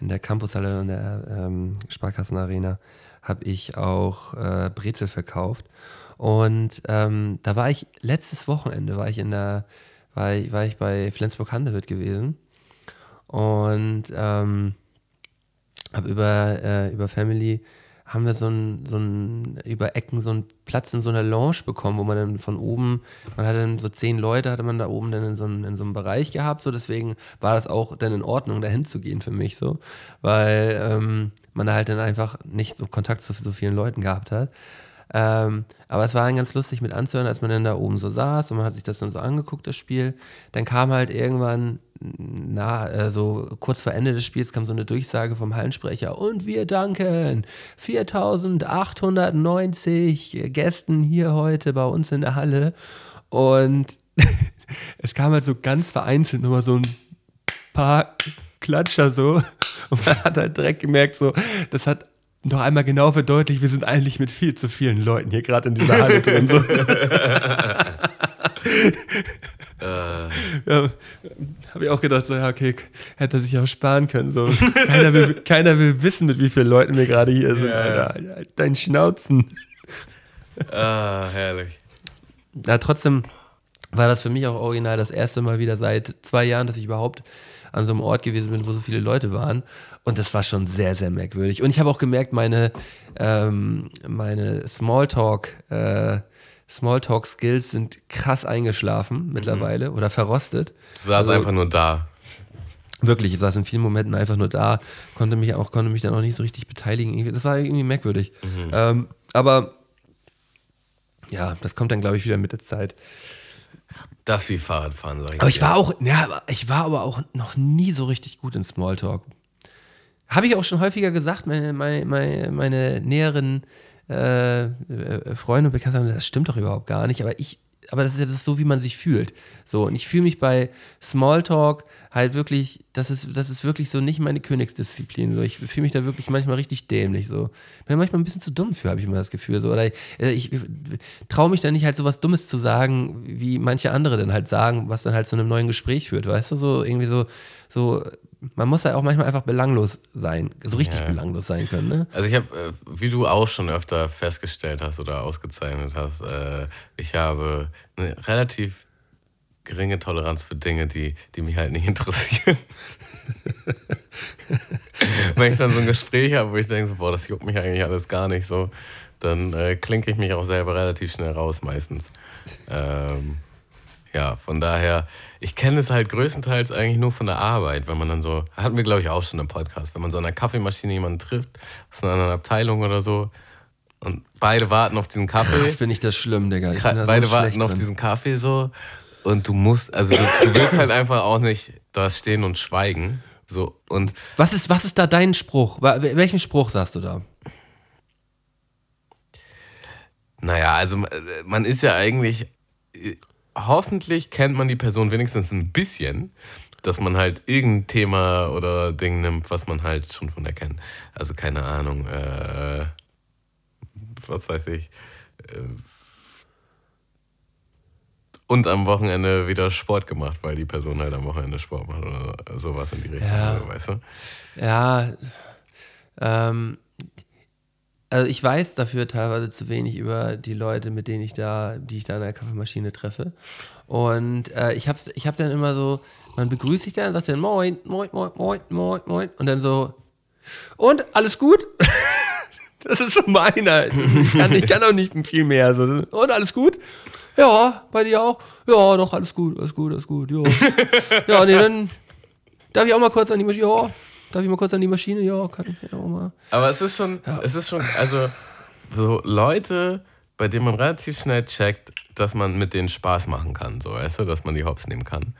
in der Campushalle in der ähm, Sparkassenarena habe ich auch äh, Brezel verkauft. Und ähm, da war ich letztes Wochenende war ich in der war ich, war ich bei Flensburg-Handewitt gewesen und ähm, habe über, äh, über Family haben wir so ein, so ein, über Ecken so einen Platz in so einer Lounge bekommen, wo man dann von oben, man hatte dann so zehn Leute, hatte man da oben dann in so, einem, in so einem Bereich gehabt, so deswegen war das auch dann in Ordnung, dahin zu gehen für mich so, weil ähm, man da halt dann einfach nicht so Kontakt zu so vielen Leuten gehabt hat. Ähm, aber es war dann ganz lustig mit anzuhören, als man dann da oben so saß und man hat sich das dann so angeguckt, das Spiel. Dann kam halt irgendwann, na, äh, so kurz vor Ende des Spiels kam so eine Durchsage vom Hallensprecher und wir danken 4890 Gästen hier heute bei uns in der Halle. Und <laughs> es kam halt so ganz vereinzelt nochmal so ein paar Klatscher so. Und man hat halt direkt gemerkt, so, das hat noch einmal genau verdeutlicht, wir sind eigentlich mit viel zu vielen Leuten hier gerade in dieser Halle drin. So. <laughs> ja, Habe ich auch gedacht, so, ja, okay, hätte er sich auch sparen können. So. Keiner, will, <laughs> keiner will wissen, mit wie vielen Leuten wir gerade hier sind, ja. Alter. Dein Schnauzen. Ah, herrlich. Ja, trotzdem war das für mich auch original das erste Mal wieder seit zwei Jahren, dass ich überhaupt an so einem Ort gewesen bin, wo so viele Leute waren. Und das war schon sehr, sehr merkwürdig. Und ich habe auch gemerkt, meine, ähm, meine Smalltalk, äh, Smalltalk-Skills sind krass eingeschlafen mittlerweile mhm. oder verrostet. Du saß also, einfach nur da. Wirklich, ich saß in vielen Momenten einfach nur da, konnte mich auch, konnte mich dann auch nicht so richtig beteiligen. Das war irgendwie merkwürdig. Mhm. Ähm, aber ja, das kommt dann, glaube ich, wieder mit der Zeit. Das wie Fahrradfahren, sag ich. Aber ich war auch, ja, ich war aber auch noch nie so richtig gut in Smalltalk. Habe ich auch schon häufiger gesagt, meine, meine, meine, meine näheren äh, äh Freunde und Bekannte sagen, das stimmt doch überhaupt gar nicht, aber ich aber das ist ja das so, wie man sich fühlt. So, und ich fühle mich bei Smalltalk halt wirklich, das ist, das ist wirklich so nicht meine Königsdisziplin. So, ich fühle mich da wirklich manchmal richtig dämlich. So. Bin manchmal ein bisschen zu dumm für, habe ich immer das Gefühl. So. Oder ich, äh, ich traue mich da nicht halt so was Dummes zu sagen, wie manche andere dann halt sagen, was dann halt zu einem neuen Gespräch führt. Weißt du, so irgendwie so, so man muss ja auch manchmal einfach belanglos sein, so richtig ja. belanglos sein können. Ne? Also ich habe, äh, wie du auch schon öfter festgestellt hast oder ausgezeichnet hast, äh, ich habe eine relativ geringe Toleranz für Dinge, die, die mich halt nicht <laughs> interessieren. Wenn ich dann so ein Gespräch habe, wo ich denke, so, boah, das juckt mich eigentlich alles gar nicht so, dann äh, klinke ich mich auch selber relativ schnell raus meistens. Ähm, ja, von daher, ich kenne es halt größtenteils eigentlich nur von der Arbeit, wenn man dann so, hatten wir glaube ich auch schon im Podcast, wenn man so an der Kaffeemaschine jemanden trifft, aus einer anderen Abteilung oder so, und beide warten auf diesen Kaffee. Das bin ich das schlimm, Digga. Ich beide so warten auf diesen Kaffee so und du musst, also du, du willst halt einfach auch nicht da stehen und schweigen. So, und was, ist, was ist da dein Spruch? Welchen Spruch sagst du da? Naja, also man ist ja eigentlich hoffentlich kennt man die Person wenigstens ein bisschen, dass man halt irgendein Thema oder Ding nimmt, was man halt schon von der kennt. Also keine Ahnung, äh, was weiß ich. Äh, und am Wochenende wieder Sport gemacht, weil die Person halt am Wochenende Sport macht oder sowas in die Richtung, ja. weißt du? Ja, ähm, also ich weiß dafür teilweise zu wenig über die Leute, mit denen ich da, die ich da an der Kaffeemaschine treffe. Und äh, ich hab's, ich hab dann immer so, man begrüßt sich dann, sagt dann Moin, Moin, Moin, Moin, Moin, Moin. Und dann so, und alles gut? <laughs> das ist so meiner. Ich kann, ich kann auch nicht viel mehr. So. Und alles gut? Ja, bei dir auch? Ja, doch, alles gut, alles gut, alles gut. Ja, <laughs> ja nee, dann darf ich auch mal kurz an die Maschine. Ja, Darf ich mal kurz an die Maschine? Ja, kann ich auch mal. Aber es ist schon, ja. es ist schon, also so Leute, bei denen man relativ schnell checkt, dass man mit denen Spaß machen kann, so weißt du, dass man die Hops nehmen kann.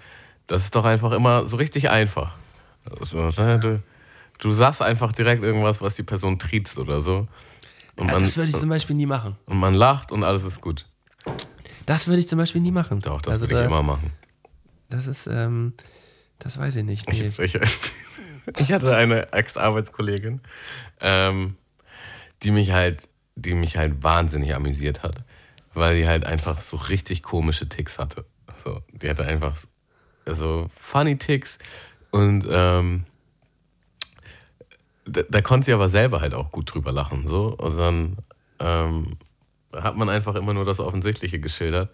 Das ist doch einfach immer so richtig einfach. Also, ne, du, du sagst einfach direkt irgendwas, was die Person triezt oder so. Und man, das würde ich zum Beispiel nie machen. Und man lacht und alles ist gut. Das würde ich zum Beispiel nie machen. Doch, das also würde ich da, immer machen. Das ist, ähm, das weiß ich nicht. Nee. Ich, ich, ich hatte eine Ex-Arbeitskollegin, ähm, die mich halt, die mich halt wahnsinnig amüsiert hat, weil die halt einfach so richtig komische Ticks hatte. So, die hatte einfach so funny Ticks und ähm, da, da, konnte sie aber selber halt auch gut drüber lachen. So. Und dann ähm, hat man einfach immer nur das Offensichtliche geschildert.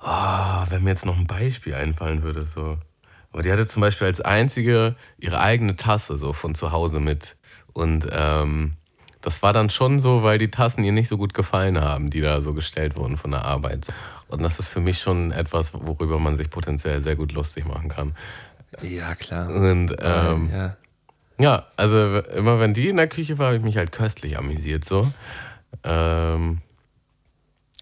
Oh, wenn mir jetzt noch ein Beispiel einfallen würde, so. Aber die hatte zum Beispiel als einzige ihre eigene Tasse so von zu Hause mit. Und ähm, das war dann schon so, weil die Tassen ihr nicht so gut gefallen haben, die da so gestellt wurden von der Arbeit. Und das ist für mich schon etwas, worüber man sich potenziell sehr gut lustig machen kann. Ja, klar. Und ähm, ja. ja, also immer wenn die in der Küche war, habe ich mich halt köstlich amüsiert so. Ähm,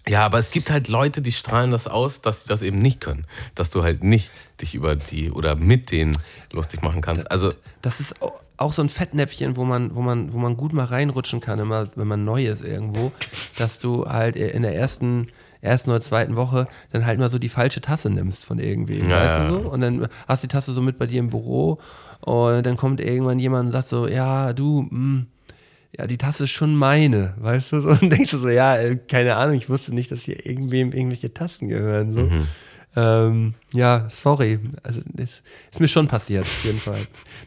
ja, aber es gibt halt Leute, die strahlen das aus, dass sie das eben nicht können. Dass du halt nicht dich über die oder mit denen lustig machen kannst. Also Das ist au- auch so ein Fettnäpfchen, wo man, wo man, wo man gut mal reinrutschen kann, immer, wenn man neu ist irgendwo, dass du halt in der ersten, ersten oder zweiten Woche dann halt mal so die falsche Tasse nimmst von irgendwem, Ja, weißt ja. du so? Und dann hast du die Tasse so mit bei dir im Büro und dann kommt irgendwann jemand und sagt so, ja, du, mh, ja, die Tasse ist schon meine, weißt du? So, <laughs> und denkst du so, ja, äh, keine Ahnung, ich wusste nicht, dass hier irgendwem irgendwelche Tassen gehören. So. Ähm, ja, sorry. Also ist, ist mir schon passiert, auf jeden Fall.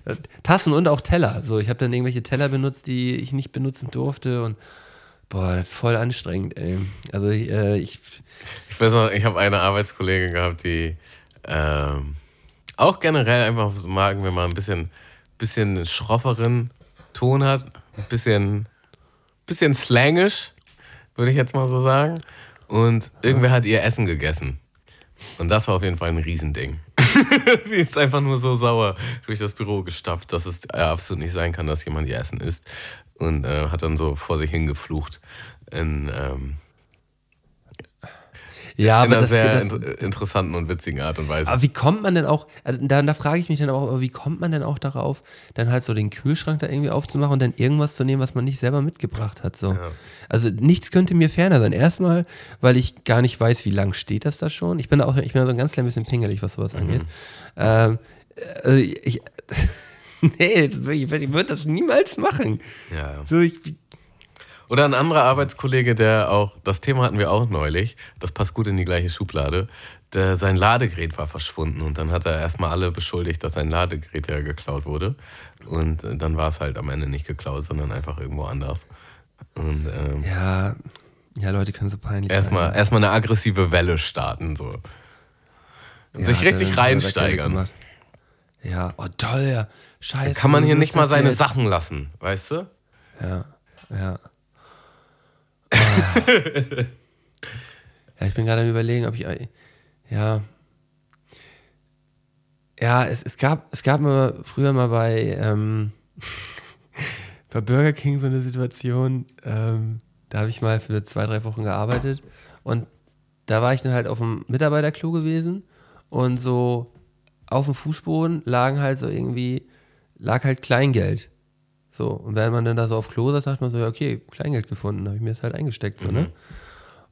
<laughs> Tassen und auch Teller. So, ich habe dann irgendwelche Teller benutzt, die ich nicht benutzen durfte und boah, voll anstrengend, ey. Also äh, ich, Ich weiß noch, ich habe eine Arbeitskollegin gehabt, die ähm, auch generell einfach so mag, wenn man ein bisschen, bisschen schrofferen Ton hat, bisschen, bisschen slangisch, würde ich jetzt mal so sagen. Und irgendwer hat ihr Essen gegessen. Und das war auf jeden Fall ein Riesending. <laughs> Sie ist einfach nur so sauer durch das Büro gestapft, dass es äh, absolut nicht sein kann, dass jemand ihr Essen isst. Und äh, hat dann so vor sich hingeflucht. In, ähm, ja, in aber einer das, sehr das, inter- interessanten und witzigen Art und Weise. Aber wie kommt man denn auch, also da, da frage ich mich dann auch, aber wie kommt man denn auch darauf, dann halt so den Kühlschrank da irgendwie aufzumachen und dann irgendwas zu nehmen, was man nicht selber mitgebracht hat. So. Also nichts könnte mir ferner sein. Erstmal, weil ich gar nicht weiß, wie lang steht das da schon. Ich bin auch, ich bin so ein ganz klein bisschen pingelig, was sowas angeht. Ähm, also ich, <laughs> nee, ich, ich würde das niemals machen. Ja. So, ich, Oder ein anderer Arbeitskollege, der auch, das Thema hatten wir auch neulich, das passt gut in die gleiche Schublade, der, sein Ladegerät war verschwunden und dann hat er erstmal alle beschuldigt, dass sein Ladegerät ja geklaut wurde. Und äh, dann war es halt am Ende nicht geklaut, sondern einfach irgendwo anders. Und ähm, ja, ja, Leute können so peinlich erstmal sein. erstmal eine aggressive Welle starten. So. Und Ja, sich richtig dann reinsteigern. Ja, oh toll, ja. Scheiße. Kann man hier nicht mal seine jetzt? Sachen lassen, weißt du? Ja, ja. <laughs> Ja, ich bin gerade am überlegen, ob ich. Ja. Ja, es, es, gab, es gab mal früher mal bei, ähm, <laughs> bei Burger King so eine Situation, ähm, da habe ich mal für zwei, drei Wochen gearbeitet und da war ich dann halt auf dem Mitarbeiterklo gewesen und so auf dem Fußboden lagen halt so irgendwie, lag halt Kleingeld. So, und wenn man dann da so auf Klo saß, sagt man so, ja, okay, Kleingeld gefunden, habe ich mir das halt eingesteckt, so, ne?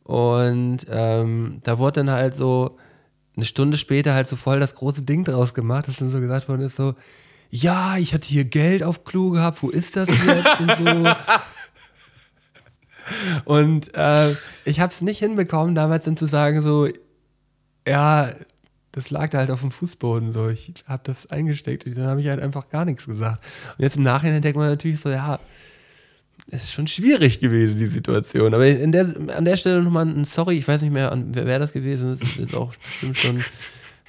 Und ähm, da wurde dann halt so eine Stunde später halt so voll das große Ding draus gemacht, dass dann so gesagt worden ist, so, ja, ich hatte hier Geld auf Klo gehabt, wo ist das jetzt und so. <laughs> Und äh, ich habe es nicht hinbekommen, damals dann zu sagen, so, ja, das lag da halt auf dem Fußboden so. Ich habe das eingesteckt und dann habe ich halt einfach gar nichts gesagt. Und jetzt im Nachhinein denkt man natürlich so, ja, es ist schon schwierig gewesen, die Situation. Aber der, an der Stelle nochmal ein Sorry, ich weiß nicht mehr, an, wer, wer das gewesen ist. Das ist jetzt auch bestimmt schon,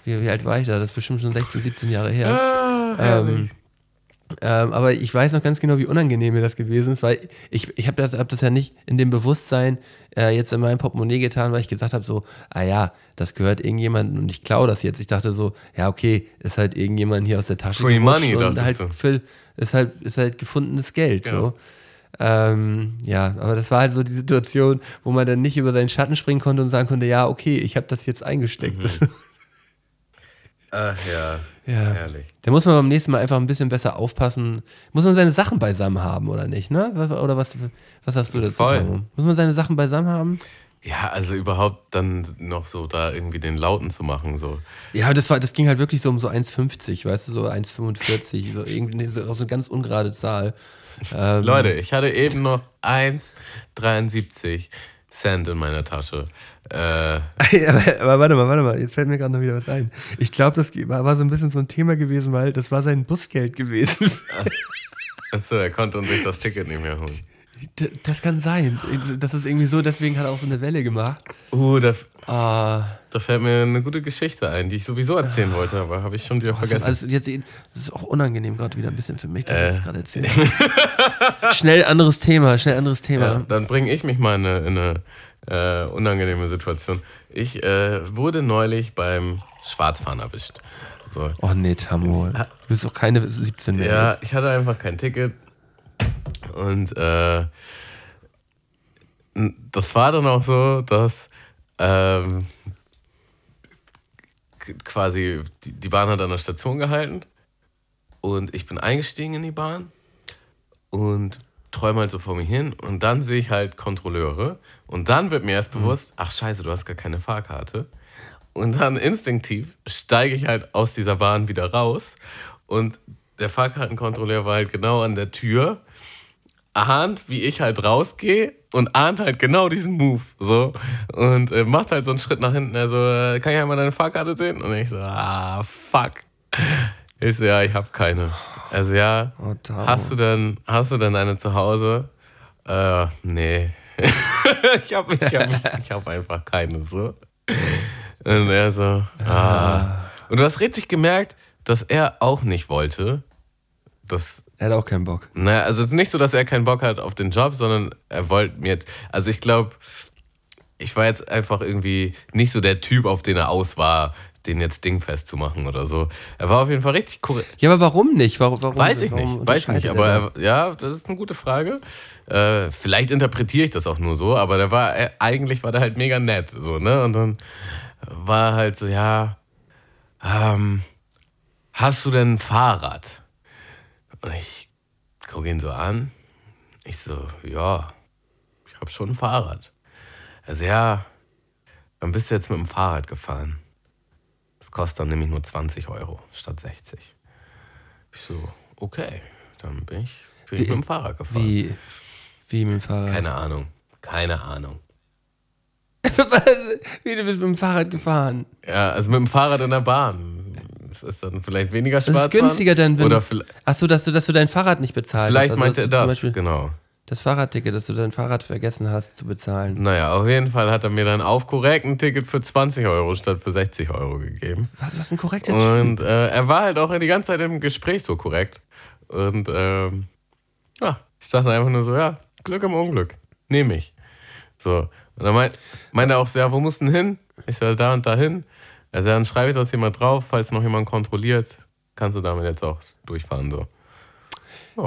wie, wie alt war ich da? Das ist bestimmt schon 16, 17 Jahre her. Ah, Ähm, ähm, aber ich weiß noch ganz genau, wie unangenehm mir das gewesen ist, weil ich, ich habe das, hab das ja nicht in dem Bewusstsein äh, jetzt in mein Portemonnaie getan, weil ich gesagt habe, so, ah ja, das gehört irgendjemandem und ich klaue das jetzt. Ich dachte so, ja, okay, ist halt irgendjemand hier aus der Tasche Free money, und halt du. für, ist halt, ist halt gefundenes Geld. Ja. So. Ähm, ja, aber das war halt so die Situation, wo man dann nicht über seinen Schatten springen konnte und sagen konnte, ja, okay, ich habe das jetzt eingesteckt. <laughs> Ach ja, Ja. herrlich. Da muss man beim nächsten Mal einfach ein bisschen besser aufpassen. Muss man seine Sachen beisammen haben, oder nicht? Ne? Was, oder was, was hast du dazu? Voll. Tamo? Muss man seine Sachen beisammen haben? Ja, also überhaupt dann noch so da irgendwie den Lauten zu machen, so. Ja, das, war, das ging halt wirklich so um so 1,50, weißt du, so 1,45, so irgendwie so, so eine ganz ungerade Zahl. Ähm, Leute, ich hatte eben noch 1,73 Cent in meiner Tasche. Äh, <laughs> aber, aber warte mal, warte mal, jetzt fällt mir gerade noch wieder was ein. Ich glaube, das war, so ein bisschen so ein Thema gewesen, weil das war sein Busgeld gewesen. achso, er konnte uns sich das Ticket nicht mehr holen. Das kann sein. Das ist irgendwie so, deswegen hat er auch so eine Welle gemacht. Uh, da, Ah. da fällt mir eine gute Geschichte ein, die ich sowieso erzählen wollte, aber habe ich schon wieder Das ist, vergessen. alles, jetzt, das ist auch unangenehm gerade wieder ein bisschen für mich, dass Äh. ich das gerade erzähle. <laughs> schnell anderes Thema, schnell anderes Thema. Ja, dann bringe ich mich mal in eine, in eine äh, unangenehme Situation. Ich äh, wurde neulich beim Schwarzfahren erwischt. So, Oh nee, Tammo. Du bist doch keine 17 mehr. Ja, jetzt. ich hatte einfach kein Ticket. Und äh, das war dann auch so, dass ähm, quasi die, die Bahn hat an der Station gehalten und ich bin eingestiegen in die Bahn und träume halt so vor mir hin und dann sehe ich halt Kontrolleure und dann wird mir erst bewusst, ach scheiße, du hast gar keine Fahrkarte. Und dann instinktiv steige ich halt aus dieser Bahn wieder raus und der Fahrkartenkontrolleur war halt genau an der Tür, ahnt, wie ich halt rausgehe und ahnt halt genau diesen Move so und äh, macht halt so einen Schritt nach hinten. Also, äh, kann ich einmal deine Fahrkarte sehen? Und ich so, ah, fuck. Ich so, ja, ich habe keine. Also ja, Oh, hast du denn, hast du denn eine zu Hause? Äh, nee. <laughs> ich habe ich hab, ich hab einfach keine so. Und er so, ah. Und du hast richtig gemerkt, dass er auch nicht wollte. Dass, Er hat auch keinen Bock. naja, also es ist nicht so, dass er keinen Bock hat auf den Job, sondern er wollte mir, jetzt- also ich glaube, ich war jetzt einfach irgendwie nicht so der Typ, auf den er aus war, den jetzt dingfest zu machen oder so. Er war auf jeden Fall richtig korrekt. Ja, aber warum nicht? Warum, warum, Weiß ich warum nicht, weiß ich nicht, aber er ja, das ist eine gute Frage. Äh, vielleicht interpretiere ich das auch nur so, aber der war, er, eigentlich war der halt mega nett, so, ne? Und dann war halt so, ja, ähm, hast du denn ein Fahrrad? Und ich gucke ihn so an. Ich so, ja, ich habe schon ein Fahrrad. Also ja, dann bist du jetzt mit dem Fahrrad gefahren. Das kostet dann nämlich nur 20 Euro statt 60. Ich so, okay, dann bin ich, bin ich Wie- mit dem Fahrrad gefahren. Wie, wie mit dem Fahrrad? Keine Ahnung, keine Ahnung. <laughs> wie, du bist mit dem Fahrrad gefahren. Ja, also mit dem Fahrrad in der Bahn. Das ist dann vielleicht weniger Das schwarz. ist günstiger dann, wenn. Oder vielleicht, Achso, dass du, dass du dein Fahrrad nicht bezahlt vielleicht hast. meinte er das, Beispiel genau. Das Fahrradticket, dass du dein Fahrrad vergessen hast zu bezahlen. Naja, auf jeden Fall hat er mir dann auf korrekt ein Ticket für 20 Euro statt für 60 Euro gegeben. Was, was ein korrekter Typ. Und äh, er war halt auch die ganze Zeit im Gespräch so korrekt. Und ähm, ja, ich dachte einfach nur so, ja, Glück im Unglück. Nehme ich. So. Und dann meint, meinte er auch so, ja, wo musst du denn hin? Ich so, da und da hin. Also dann schreibe ich das hier mal drauf, falls noch jemand kontrolliert, kannst du damit jetzt auch durchfahren. So. Ja.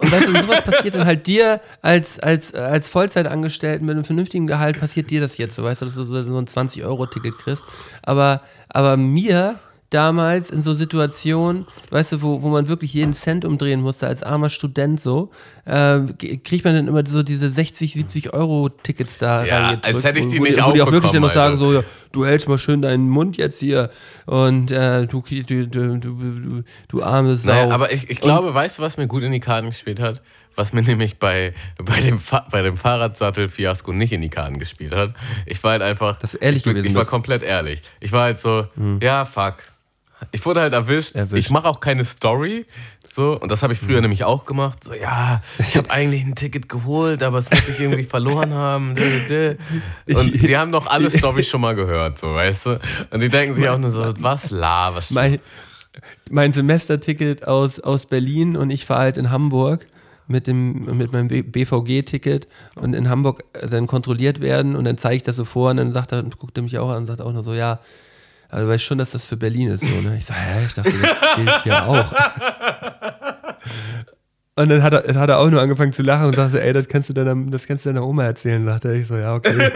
Und weißt du, sowas passiert dann halt dir als, als, als Vollzeitangestellten mit einem vernünftigen Gehalt, passiert dir das jetzt so, weißt du, dass du so so ein 20-Euro-Ticket kriegst. Aber, aber mir damals in so Situationen, weißt du, wo, wo man wirklich jeden Cent umdrehen musste, als armer Student so, äh, kriegt man dann immer so diese 60, 70 Euro-Tickets da Ja, als hätte ich wo- die wo nicht Wo die auch wirklich dann noch sagen, so, ja, du hältst mal schön deinen Mund jetzt hier und äh, du, du, du, du, du, arme Sau. Naja, aber ich, ich glaube, weißt du, was mir gut in die Karten gespielt hat? Was mir nämlich bei, bei, dem, Fa bei dem Fahrradsattel-Fiasko nicht in die Karten gespielt hat. Ich war halt einfach. Dass du ehrlich ich, gewesen Ich war komplett ehrlich. Ich war halt so, ja, fuck. Ich wurde halt erwischt. Erwischt. Ich mache auch keine Story. So, und das habe ich früher nämlich auch gemacht. So, ja, ich habe <laughs> eigentlich ein Ticket geholt, aber es wird sich irgendwie verloren haben. Und die <laughs> haben doch alle Storys schon mal gehört, so, weißt du? Und die denken sich auch nur so, was laberst mein, mein Semesterticket aus, aus Berlin und ich fahre halt in Hamburg mit, dem, mit meinem BVG-Ticket und in Hamburg äh, dann kontrolliert werden und dann zeige ich das so vor und dann sagt er, guckt er mich auch an und sagt auch nur so, ja, also weiß schon, dass das für Berlin ist. So, ne? Ich sage, hä, ich dachte, das gilt hier auch. Und dann hat er, hat er auch nur angefangen zu lachen und sagte, ey, das kannst du deiner, das kannst du deiner Oma erzählen, sagte er. Ich so, ja, okay. <laughs>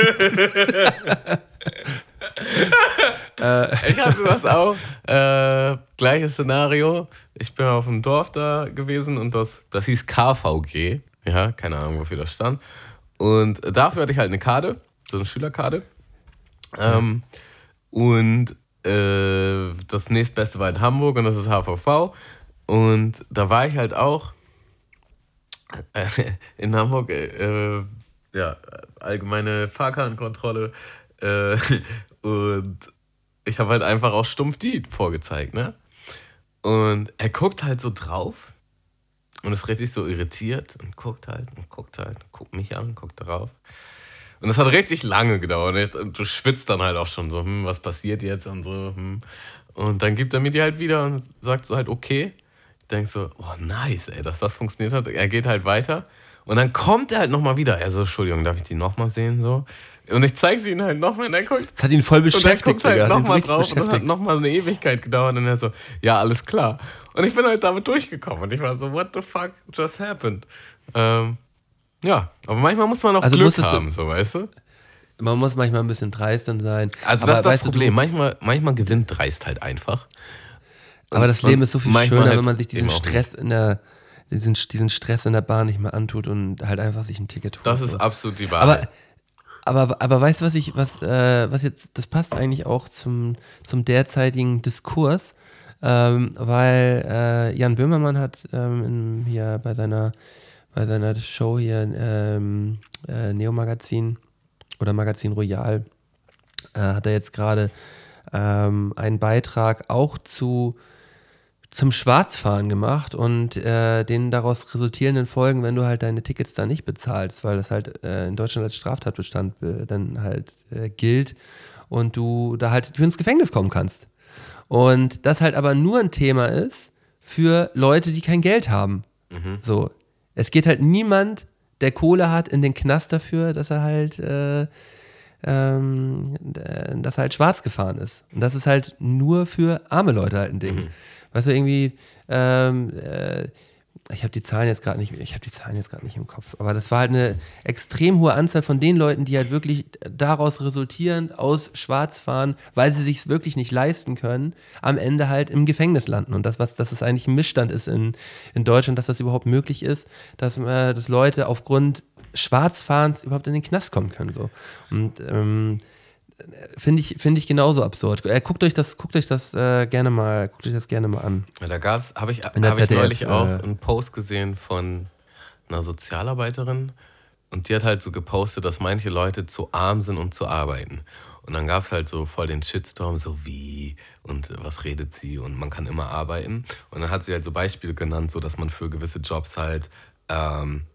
Ich hatte das auch. Äh, gleiches Szenario. Ich bin auf dem Dorf da gewesen und das, das hieß KVG. Ja, keine Ahnung, wofür das stand. Und dafür hatte ich halt eine Karte, so eine Schülerkarte. Ähm, und äh, das nächstbeste war in Hamburg und das ist HVV. Und da war ich halt auch äh, in Hamburg, äh, ja, allgemeine Fahrkartenkontrolle. Äh, und ich habe halt einfach auch stumpf die vorgezeigt, ne? Und er guckt halt so drauf und ist richtig so irritiert und guckt halt und guckt halt, guckt mich an, guckt drauf. Und das hat richtig lange gedauert. Und du schwitzt dann halt auch schon so, hm, was passiert jetzt und so. Hm. Und dann gibt er mir die halt wieder und sagt so halt, okay. Ich denk so, oh nice, ey, dass das funktioniert hat. Er geht halt weiter. Und dann kommt er halt nochmal wieder. Er so, Entschuldigung, darf ich die nochmal sehen? So. Und ich zeige sie ihm halt nochmal und er guckt. Das hat ihn voll Und er beschäftigt, guckt halt nochmal drauf und das hat beschäftigt. nochmal eine Ewigkeit gedauert und er so, ja, alles klar. Und ich bin halt damit durchgekommen und ich war so, what the fuck just happened? Ähm, Ja, aber manchmal muss man auch Also Glück haben, so weißt du? Man muss manchmal ein bisschen dreist dann sein. Also aber das ist das Problem. Du, manchmal, manchmal gewinnt dreist halt einfach. aber das Und Leben ist so viel schöner, halt wenn man sich diesen Stress in der diesen, diesen Stress in der Bahn nicht mehr antut und halt einfach sich ein Ticket holt. Das ist absolut die Wahrheit. Aber, aber, aber weißt du, was ich, was, äh, was jetzt, das passt eigentlich auch zum, zum derzeitigen Diskurs, ähm, weil äh, Jan Böhmermann hat ähm, in, hier bei seiner, bei seiner Show hier ähm, äh, Neo Magazin oder Magazin Royal äh, hat er jetzt gerade ähm, einen Beitrag auch zu zum Schwarzfahren gemacht und äh, den daraus resultierenden Folgen, wenn du halt deine Tickets da nicht bezahlst, weil das halt äh, in Deutschland als Straftatbestand äh, dann halt äh, gilt und du da halt für ins Gefängnis kommen kannst. Und das halt aber nur ein Thema ist für Leute, die kein Geld haben. So. Es geht halt niemand, der Kohle hat, in den Knast dafür, dass er halt äh, ähm, äh, dass er halt schwarz gefahren ist. Und das ist halt nur für arme Leute halt ein Ding. Weißt du, irgendwie, ähm, äh, ich habe die Zahlen jetzt gerade nicht, ich habe die Zahlen jetzt gerade nicht im Kopf, aber das war halt eine extrem hohe Anzahl von den Leuten, die halt wirklich daraus resultierend aus Schwarzfahren, weil sie sich wirklich nicht leisten können, am Ende halt im Gefängnis landen. Und das, was, dass es eigentlich ein Missstand ist in, in Deutschland, dass das überhaupt möglich ist, dass, äh, dass Leute aufgrund Schwarzfahrens überhaupt in den Knast kommen können. So. Und ähm, finde ich, finde ich genauso absurd. Äh, guckt euch das, guckt euch das äh, gerne mal, guckt euch das gerne mal an. Ja, da gab's, habe ich, hab ich ZDF, neulich auch äh, einen Post gesehen von einer Sozialarbeiterin und die hat halt so gepostet, dass manche Leute zu arm sind, um zu arbeiten. Und dann gab es halt so voll den Shitstorm, so wie und was redet sie und man kann immer arbeiten. Und dann hat sie halt so Beispiele genannt, so dass man für gewisse Jobs halt ähm,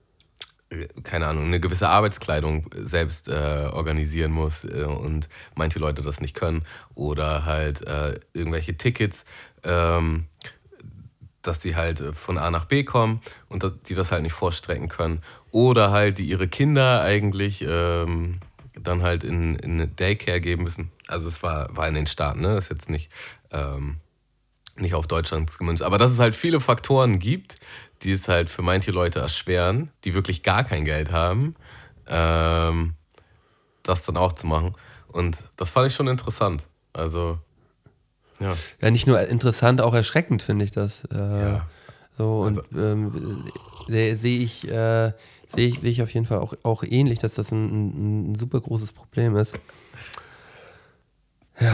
keine Ahnung, eine gewisse Arbeitskleidung selbst äh, organisieren muss äh, und manche Leute das nicht können. Oder halt äh, irgendwelche Tickets, ähm, dass die halt äh, von A nach B kommen und die das halt nicht vorstrecken können. Oder halt, die ihre Kinder eigentlich ähm, dann halt in, in Daycare geben müssen. Also es war, war in den Staaten, ne? Das ist jetzt nicht, ähm, nicht auf Deutschland gemünzt. Aber dass es halt viele Faktoren gibt, die es halt für manche Leute erschweren, die wirklich gar kein Geld haben, ähm, das dann auch zu machen. Und das fand ich schon interessant. Also, ja. Ja, nicht nur interessant, auch erschreckend finde ich das. Äh, Ja. So und ähm, sehe seh ich, äh, sehe ich, seh ich auf jeden Fall auch, auch ähnlich, dass das ein, ein, super großes Problem ist.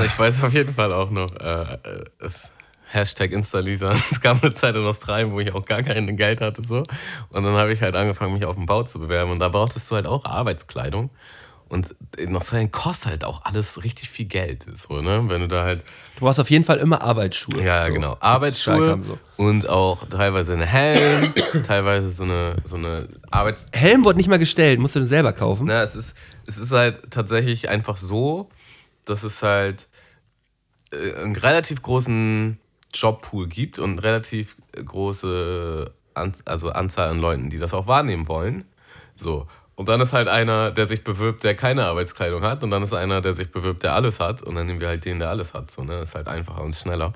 Ich weiß auf jeden Fall auch noch, äh, äh, es, Hashtag Insta-Lisa. <laughs> Es gab eine Zeit in Australien, wo ich auch gar kein Geld hatte. So. Und dann habe ich halt angefangen, mich auf den Bau zu bewerben. Und da brauchtest du halt auch Arbeitskleidung. Und in Australien kostet halt auch alles richtig viel Geld. So, ne? Wenn du da halt Du brauchst auf jeden Fall immer Arbeitsschuhe. Ja, So. genau. Arbeitsschuhe Stark haben, so. und auch teilweise einen Helm, <coughs> teilweise so eine, so eine Arbeits... Helm wurde nicht mal gestellt, musst du den selber kaufen. Na, es ist, es ist halt tatsächlich einfach so, dass es halt äh, einen relativ großen Jobpool gibt und relativ große An also Anzahl an Leuten, die das auch wahrnehmen wollen. So. Und dann ist halt einer, der sich bewirbt, der keine Arbeitskleidung hat. Und dann ist einer, der sich bewirbt, der alles hat. Und dann nehmen wir halt den, der alles hat. So, ne? Ist halt einfacher und schneller.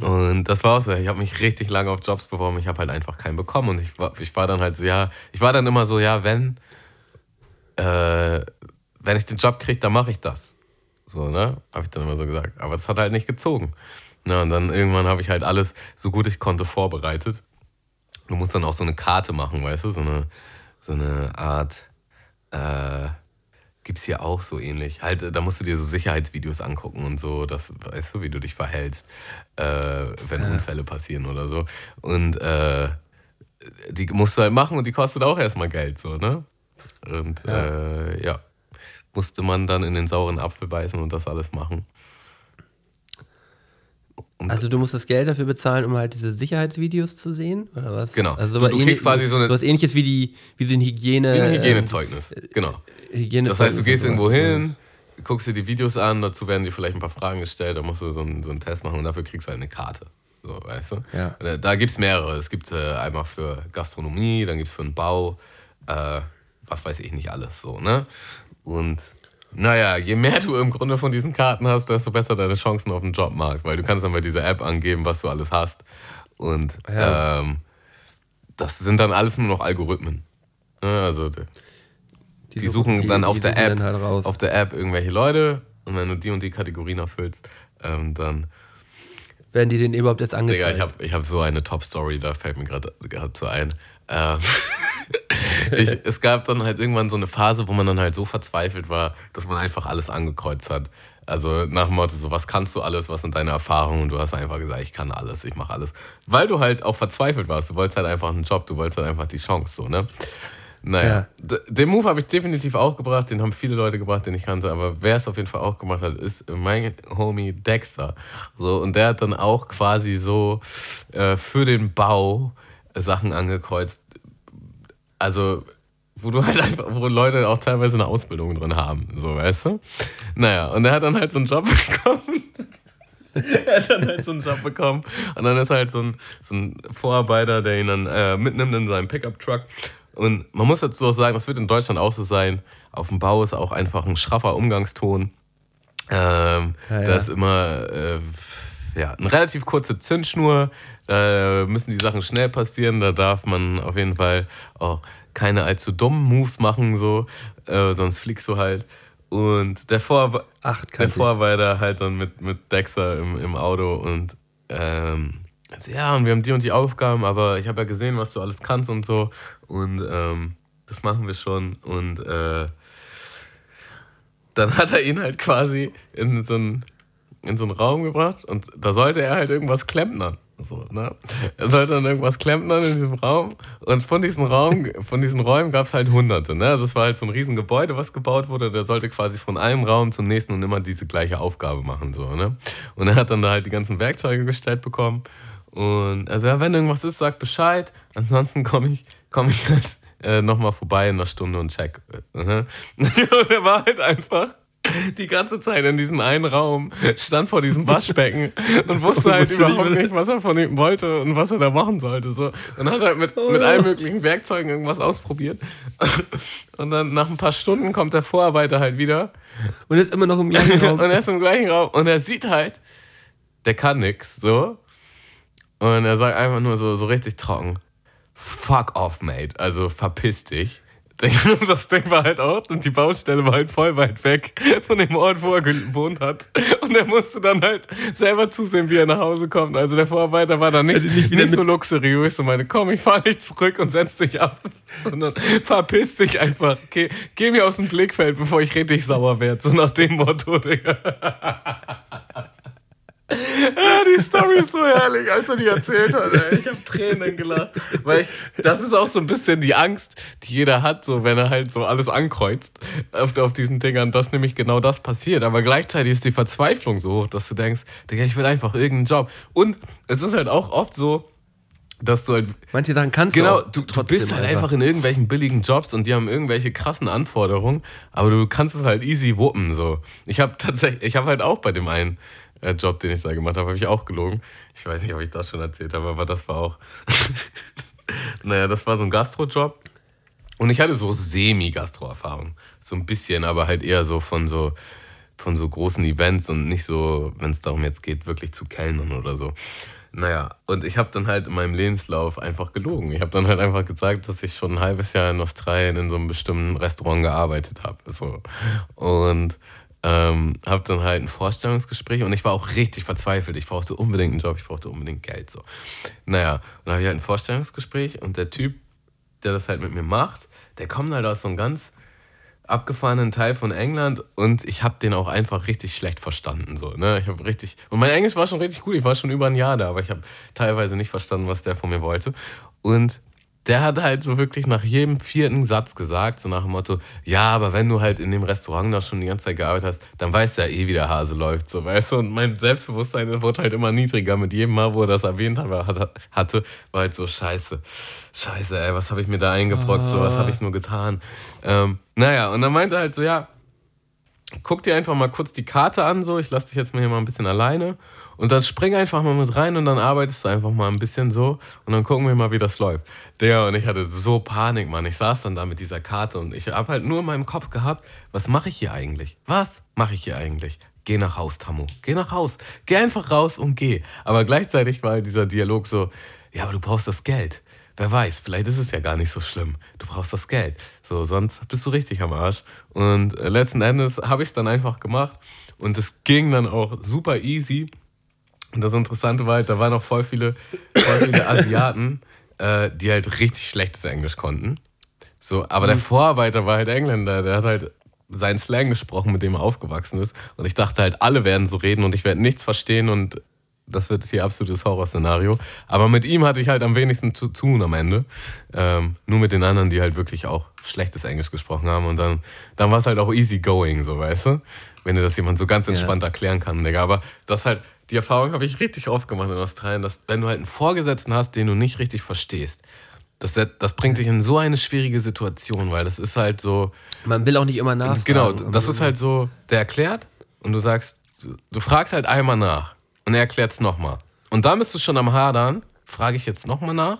Und das war auch so. Ich habe mich richtig lange auf Jobs beworben. Ich habe halt einfach keinen bekommen. Und ich war, ich war dann halt so, ja, ich war dann immer so, ja, wenn, äh, wenn ich den Job kriege, dann mache ich das. So, ne? Habe ich dann immer so gesagt. Aber das hat halt nicht gezogen. Na, und dann irgendwann habe ich halt alles, so gut ich konnte, vorbereitet. Du musst dann auch so eine Karte machen, weißt du? So eine, so eine Art, äh, gibt's hier auch so ähnlich. Halt, äh, da musst du dir so Sicherheitsvideos angucken und so, das weißt du, wie du dich verhältst, äh, wenn Unfälle passieren oder so. Und äh, die musst du halt machen und die kostet auch erstmal Geld, so, ne? Und ja. Äh, ja, musste man dann in den sauren Apfel beißen und das alles machen. Also du musst das Geld dafür bezahlen, um halt diese Sicherheitsvideos zu sehen, oder was? Genau. Also Du- du kriegst quasi so eine- was ähnliches wie die wie so ein Hygiene Wie ein ähm, Hygienezeugnis, genau. Hygiene Das heißt, du gehst irgendwo hin, guckst dir die Videos an, dazu werden dir vielleicht ein paar Fragen gestellt, da musst du so einen, so einen Test machen und dafür kriegst du halt eine Karte. So, weißt du? Ja. Und, äh, Da gibt es mehrere. Es gibt äh, einmal für Gastronomie, dann gibt es für den Bau, äh, was weiß ich nicht alles so, ne? Und naja, je mehr du im Grunde von diesen Karten hast, desto besser deine Chancen auf den Jobmarkt, weil du kannst dann bei dieser App angeben, was du alles hast. Und Ja. ähm, das sind dann alles nur noch Algorithmen. Also die, Die, die suchen, dann auf der suchen App halt raus. auf der App irgendwelche Leute und wenn du die und die Kategorien erfüllst, ähm, dann Werden die den überhaupt jetzt angezeigt? Digga, ich habe ich hab so eine Top-Story, da fällt mir gerade so ein. Ähm, <laughs> ich, es gab dann halt irgendwann so eine Phase, wo man dann halt so verzweifelt war, dass man einfach alles angekreuzt hat. Also nach dem Motto, so was kannst du alles, was sind deine Erfahrungen? Und du hast einfach gesagt, ich kann alles, ich mache alles. Weil du halt auch verzweifelt warst. Du wolltest halt einfach einen Job, du wolltest halt einfach die Chance, so, ne? Naja, Ja. den Move habe ich definitiv auch gebracht, den haben viele Leute gebracht, den ich kannte, aber wer es auf jeden Fall auch gemacht hat, ist mein Homie Dexter. So, und der hat dann auch quasi so äh, für den Bau Sachen angekreuzt. Also, wo du halt einfach, wo Leute auch teilweise eine Ausbildung drin haben, so, weißt du? Naja, und er hat dann halt so einen Job <laughs> bekommen. er hat dann halt so einen Job bekommen. Und dann ist halt so ein, so ein Vorarbeiter, der ihn dann äh, mitnimmt in seinem Pickup-Truck. Und man muss dazu auch sagen, das wird in Deutschland auch so sein. Auf dem Bau ist auch einfach ein schraffer Umgangston. Ähm, Ja, Da ja. ist immer äh, ja, eine relativ kurze Zündschnur. Da müssen die Sachen schnell passieren. Da darf man auf jeden Fall auch keine allzu dummen Moves machen, so, äh, sonst fliegst du halt. Und der, Vor Acht der. Vorarbeiter halt dann mit, mit Dexter im, im Auto und ähm, also, ja, und wir haben die und die Aufgaben, aber ich habe ja gesehen, was du alles kannst und so. Und ähm, das machen wir schon. Und äh, dann <laughs> hat er ihn halt quasi in so einen, in so einen Raum gebracht und da sollte er halt irgendwas klempnern. So, ne? Er sollte dann irgendwas klempnern in diesem Raum und von diesen, Raum, von diesen Räumen gab es halt hunderte. Ne? Also es war halt so ein riesen Gebäude, was gebaut wurde. Der sollte quasi von einem Raum zum nächsten und immer diese gleiche Aufgabe machen. So, ne? Und er hat dann da halt die ganzen Werkzeuge gestellt bekommen. Und also ja, wenn irgendwas ist, sag Bescheid. Ansonsten komme ich, komm ich halt äh, nochmal vorbei in einer Stunde und check. Mhm. <laughs> Und er war halt einfach die ganze Zeit in diesem einen Raum, stand vor diesem Waschbecken und wusste <laughs> halt überhaupt nicht, was er von ihm wollte und was er da machen sollte. So. Und hat halt mit, mit allen möglichen Werkzeugen irgendwas ausprobiert. Und dann nach ein paar Stunden kommt der Vorarbeiter halt wieder Und ist immer noch im gleichen <laughs> Raum. und er ist im gleichen Raum und er sieht halt, der kann nix, so. Und er sagt einfach nur so, so richtig trocken, fuck off, mate, also verpiss dich. <laughs> Das Ding war halt auch, und die Baustelle war halt voll weit weg von dem Ort, wo er gewohnt hat. Und er musste dann halt selber zusehen, wie er nach Hause kommt. Also der Vorarbeiter war dann nicht, Also nicht nicht so luxuriös und meine, komm, ich fahr nicht zurück und setz dich ab, <laughs> sondern verpiss dich einfach. Geh, geh mir aus dem Blickfeld, bevor ich richtig sauer werde. So nach dem Motto, Digga. <laughs> Ja, die Story ist so herrlich, als er die erzählt hat. Ey. Ich habe Tränen gelacht. Weil ich, das ist auch so ein bisschen die Angst, die jeder hat, so wenn er halt so alles ankreuzt auf, auf diesen Dingern, dass nämlich genau das passiert. Aber gleichzeitig ist die Verzweiflung so hoch, dass du denkst, Digga, ich will einfach irgendeinen Job. Und es ist halt auch oft so, dass du halt Manche Sachen kannst Genau, du auch du, bist halt einfach. in irgendwelchen billigen Jobs und die haben irgendwelche krassen Anforderungen, aber du kannst es halt easy wuppen. So. Ich habe tatsächlich, ich habe halt auch bei dem einen Job, den ich da gemacht habe, habe ich auch gelogen. Ich weiß nicht, ob ich das schon erzählt habe, aber das war auch. <laughs> naja, das war so ein Gastrojob. Und ich hatte so Semi-Gastro-Erfahrung. So ein bisschen, aber halt eher so von so von so großen Events und nicht so, wenn es darum jetzt geht, wirklich zu kellnern oder so. Naja, und ich habe dann halt in meinem Lebenslauf einfach gelogen. Ich habe dann halt einfach gesagt, dass ich schon ein halbes Jahr in Australien in so einem bestimmten Restaurant gearbeitet habe. So. Und ähm, habe dann halt ein Vorstellungsgespräch und ich war auch richtig verzweifelt. Ich brauchte unbedingt einen Job, ich brauchte unbedingt Geld. So. Naja, und dann habe ich halt ein Vorstellungsgespräch und der Typ, der das halt mit mir macht, der kommt halt aus so einem ganz abgefahrenen Teil von England und ich habe den auch einfach richtig schlecht verstanden. So, ne? Ich habe richtig. Und mein Englisch war schon richtig gut, ich war schon über ein Jahr da, aber ich habe teilweise nicht verstanden, was der von mir wollte. Und der hat halt so wirklich nach jedem vierten Satz gesagt, so nach dem Motto, ja, aber wenn du halt in dem Restaurant da schon die ganze Zeit gearbeitet hast, dann weißt du ja eh, wie der Hase läuft, so, weißt du? Und mein Selbstbewusstsein wurde halt immer niedriger mit jedem Mal, wo er das erwähnt hat- hat- hatte, war halt so, scheiße, scheiße, ey, was habe ich mir da eingebrockt, so, was habe ich nur getan? Ähm, naja, und dann meinte er halt so, ja, guck dir einfach mal kurz die Karte an, so, ich lasse dich jetzt mal hier mal ein bisschen alleine und dann spring einfach mal mit rein und dann arbeitest du einfach mal ein bisschen so und dann gucken wir mal, wie das läuft. Der und ich hatte so Panik, Mann. Ich saß dann da mit dieser Karte und ich habe halt nur in meinem Kopf gehabt, was mache ich hier eigentlich? Was mache ich hier eigentlich? Geh nach Haus, Tammo. Geh nach Haus. Geh einfach raus und geh. Aber gleichzeitig war dieser Dialog so, ja, aber du brauchst das Geld. wer weiß, vielleicht ist es ja gar nicht so schlimm. Du brauchst das Geld. So, sonst bist du richtig am Arsch. Und äh, letzten Endes habe ich es dann einfach gemacht. Und es ging dann auch super easy. Und das Interessante war halt, da waren noch voll viele, voll viele <laughs> Asiaten, äh, die halt richtig schlechtes Englisch konnten. So, aber der Vorarbeiter war halt Engländer, der hat halt seinen Slang gesprochen, mit dem er aufgewachsen ist. Und ich dachte halt, alle werden so reden und ich werde nichts verstehen und das wird hier absolutes Horrorszenario. Aber mit ihm hatte ich halt am wenigsten zu tun am Ende. Ähm, nur mit den anderen, die halt wirklich auch schlechtes Englisch gesprochen haben. Und dann, dann war es halt auch easy going, so weißt du? Wenn dir das jemand so ganz entspannt erklären kann, Digga. Aber das halt, die Erfahrung habe ich richtig oft gemacht in Australien, dass wenn du halt einen Vorgesetzten hast, den du nicht richtig verstehst, das, das bringt dich in so eine schwierige Situation, weil das ist halt so. Man will auch nicht immer nachfragen. Genau, das ist halt so, der erklärt und du sagst, du fragst halt einmal nach und er erklärt es nochmal. Und da bist du schon am Hadern, frage ich jetzt nochmal nach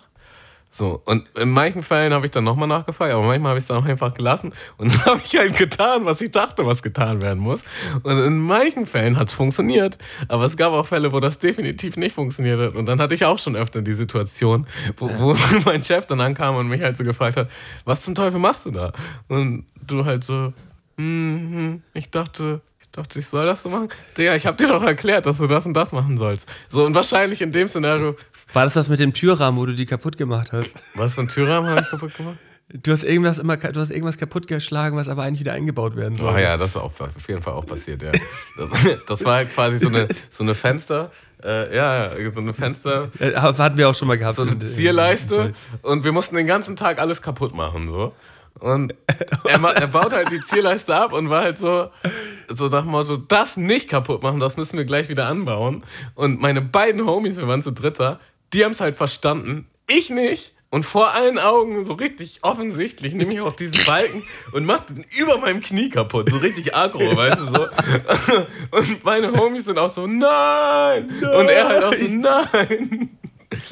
so, und in manchen Fällen habe ich dann nochmal nachgefragt, aber manchmal habe ich es dann auch einfach gelassen und <laughs> dann habe ich halt getan, was ich dachte, was getan werden muss. Und in manchen Fällen hat es funktioniert, aber es gab auch Fälle, wo das definitiv nicht funktioniert hat. Und dann hatte ich auch schon öfter die Situation, wo, wo <laughs> mein Chef dann ankam und mich halt so gefragt hat, was zum Teufel machst du da? Und du halt so, hm, hm, ich dachte, ich dachte, ich soll das so machen. Digga, ich habe dir doch erklärt, dass du das und das machen sollst. So, und wahrscheinlich in dem Szenario war das das mit dem Türrahmen, wo du die kaputt gemacht hast? Was für ein Türrahmen habe ich kaputt gemacht? Du hast irgendwas immer, du hast irgendwas kaputt geschlagen, was aber eigentlich wieder eingebaut werden soll. Ach ja, das ist auch, auf jeden Fall auch passiert, ja. Das, <laughs> das war halt quasi so eine, so eine Fenster, äh, ja, so eine Fenster. Ja, hatten wir auch schon mal gehabt. So eine Zierleiste und wir mussten den ganzen Tag alles kaputt machen, so. Und er, er, baut halt die Zierleiste ab und war halt so, so nach dem Motto, das nicht kaputt machen, das müssen wir gleich wieder anbauen. Und meine beiden Homies, wir waren zu dritter, die haben es halt verstanden, ich nicht. Und vor allen Augen, so richtig offensichtlich, nehme ich auch diesen <laughs> Balken und mach den über meinem Knie kaputt. So richtig aggro, weißt du so. <laughs> Und meine Homies sind auch so, nein! nein. Und er halt auch so, nein!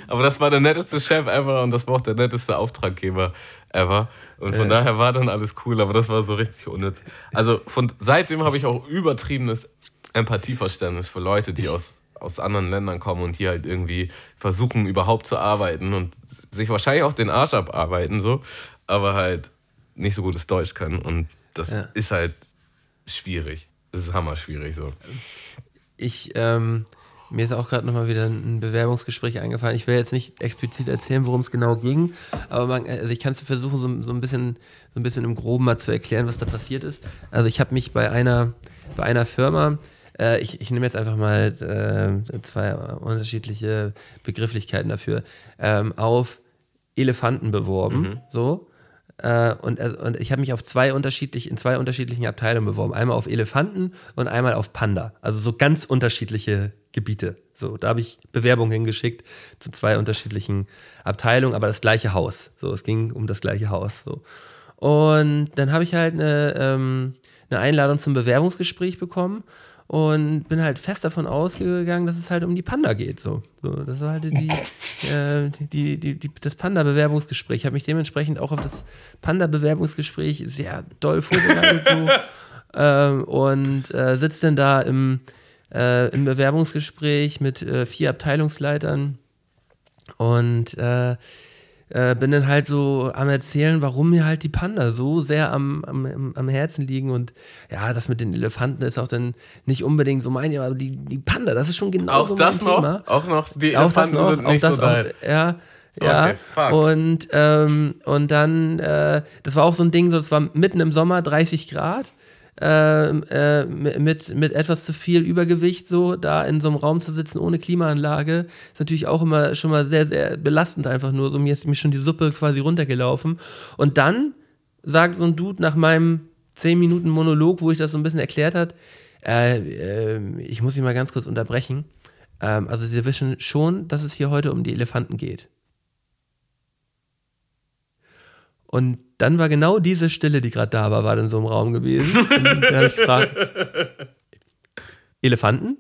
Aber das war der netteste Chef ever und das war auch der netteste Auftraggeber ever. Und von äh. daher war dann alles cool, aber das war so richtig unnütz. Also von seitdem habe ich auch übertriebenes Empathieverständnis für Leute, die aus aus anderen Ländern kommen und hier halt irgendwie versuchen überhaupt zu arbeiten und sich wahrscheinlich auch den Arsch abarbeiten, so, aber halt nicht so gutes Deutsch können. Und das ja. ist halt schwierig. Das ist hammer schwierig so. Ich, ähm, mir ist auch gerade nochmal wieder ein Bewerbungsgespräch eingefallen. Ich will jetzt nicht explizit erzählen, worum es genau ging, aber man, also ich kann es versuchen, so, so, ein bisschen, so ein bisschen im Groben mal zu erklären, was da passiert ist. Also ich habe mich bei einer, bei einer Firma, äh, ich, ich nehme jetzt einfach mal äh, zwei unterschiedliche Begrifflichkeiten dafür, ähm, auf Elefanten beworben. Mhm. So. Äh, und, äh, und ich habe mich auf zwei unterschiedlich, in zwei unterschiedlichen Abteilungen beworben. Einmal auf Elefanten und einmal auf Panda. Also so ganz unterschiedliche Gebiete. So, da habe ich Bewerbungen hingeschickt zu zwei unterschiedlichen Abteilungen, aber das gleiche Haus. So, es ging um das gleiche Haus. So. Und dann habe ich halt eine, ähm, eine Einladung zum Bewerbungsgespräch bekommen und bin halt fest davon ausgegangen, dass es halt um die Panda geht. So, so das war halt die, äh, die, die, die, das Panda-Bewerbungsgespräch. Ich habe mich dementsprechend auch auf das Panda-Bewerbungsgespräch sehr doll vorbereitet so, <laughs> ähm, und äh, sitze dann da im, äh, im Bewerbungsgespräch mit äh, vier Abteilungsleitern und äh, bin dann halt so am Erzählen, warum mir halt die Panda so sehr am, am, am Herzen liegen. Und ja, das mit den Elefanten ist auch dann nicht unbedingt so mein, aber die, die Panda, das ist schon genau auch so mein das noch, Thema. Auch noch, die Elefanten noch, sind nicht so dein. Ja, ja, okay, und, ähm, und dann, äh, das war auch so ein Ding, so, das war mitten im Sommer, 30 Grad äh, äh, mit, mit etwas zu viel Übergewicht so da in so einem Raum zu sitzen ohne Klimaanlage, ist natürlich auch immer schon mal sehr, sehr belastend einfach nur. So mir ist mir schon die Suppe quasi runtergelaufen. Und dann sagt so ein Dude nach meinem 10 Minuten Monolog, wo ich das so ein bisschen erklärt hat, äh, äh, ich muss ihn mal ganz kurz unterbrechen. Ähm, also Sie wissen schon, dass es hier heute um die Elefanten geht. Und dann war genau diese Stille, die gerade da war, war dann so im Raum gewesen. Und dann habe ich gefragt, Elefanten?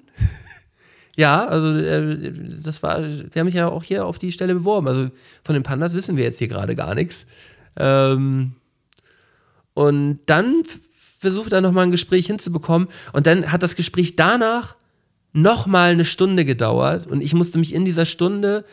ja, also äh, das war, die haben mich ja auch hier auf die Stelle beworben. Also von den Pandas wissen wir jetzt hier gerade gar nichts. Ähm, und dann versucht er nochmal ein Gespräch hinzubekommen. Und dann hat das Gespräch danach nochmal eine Stunde gedauert. Und ich musste mich in dieser Stunde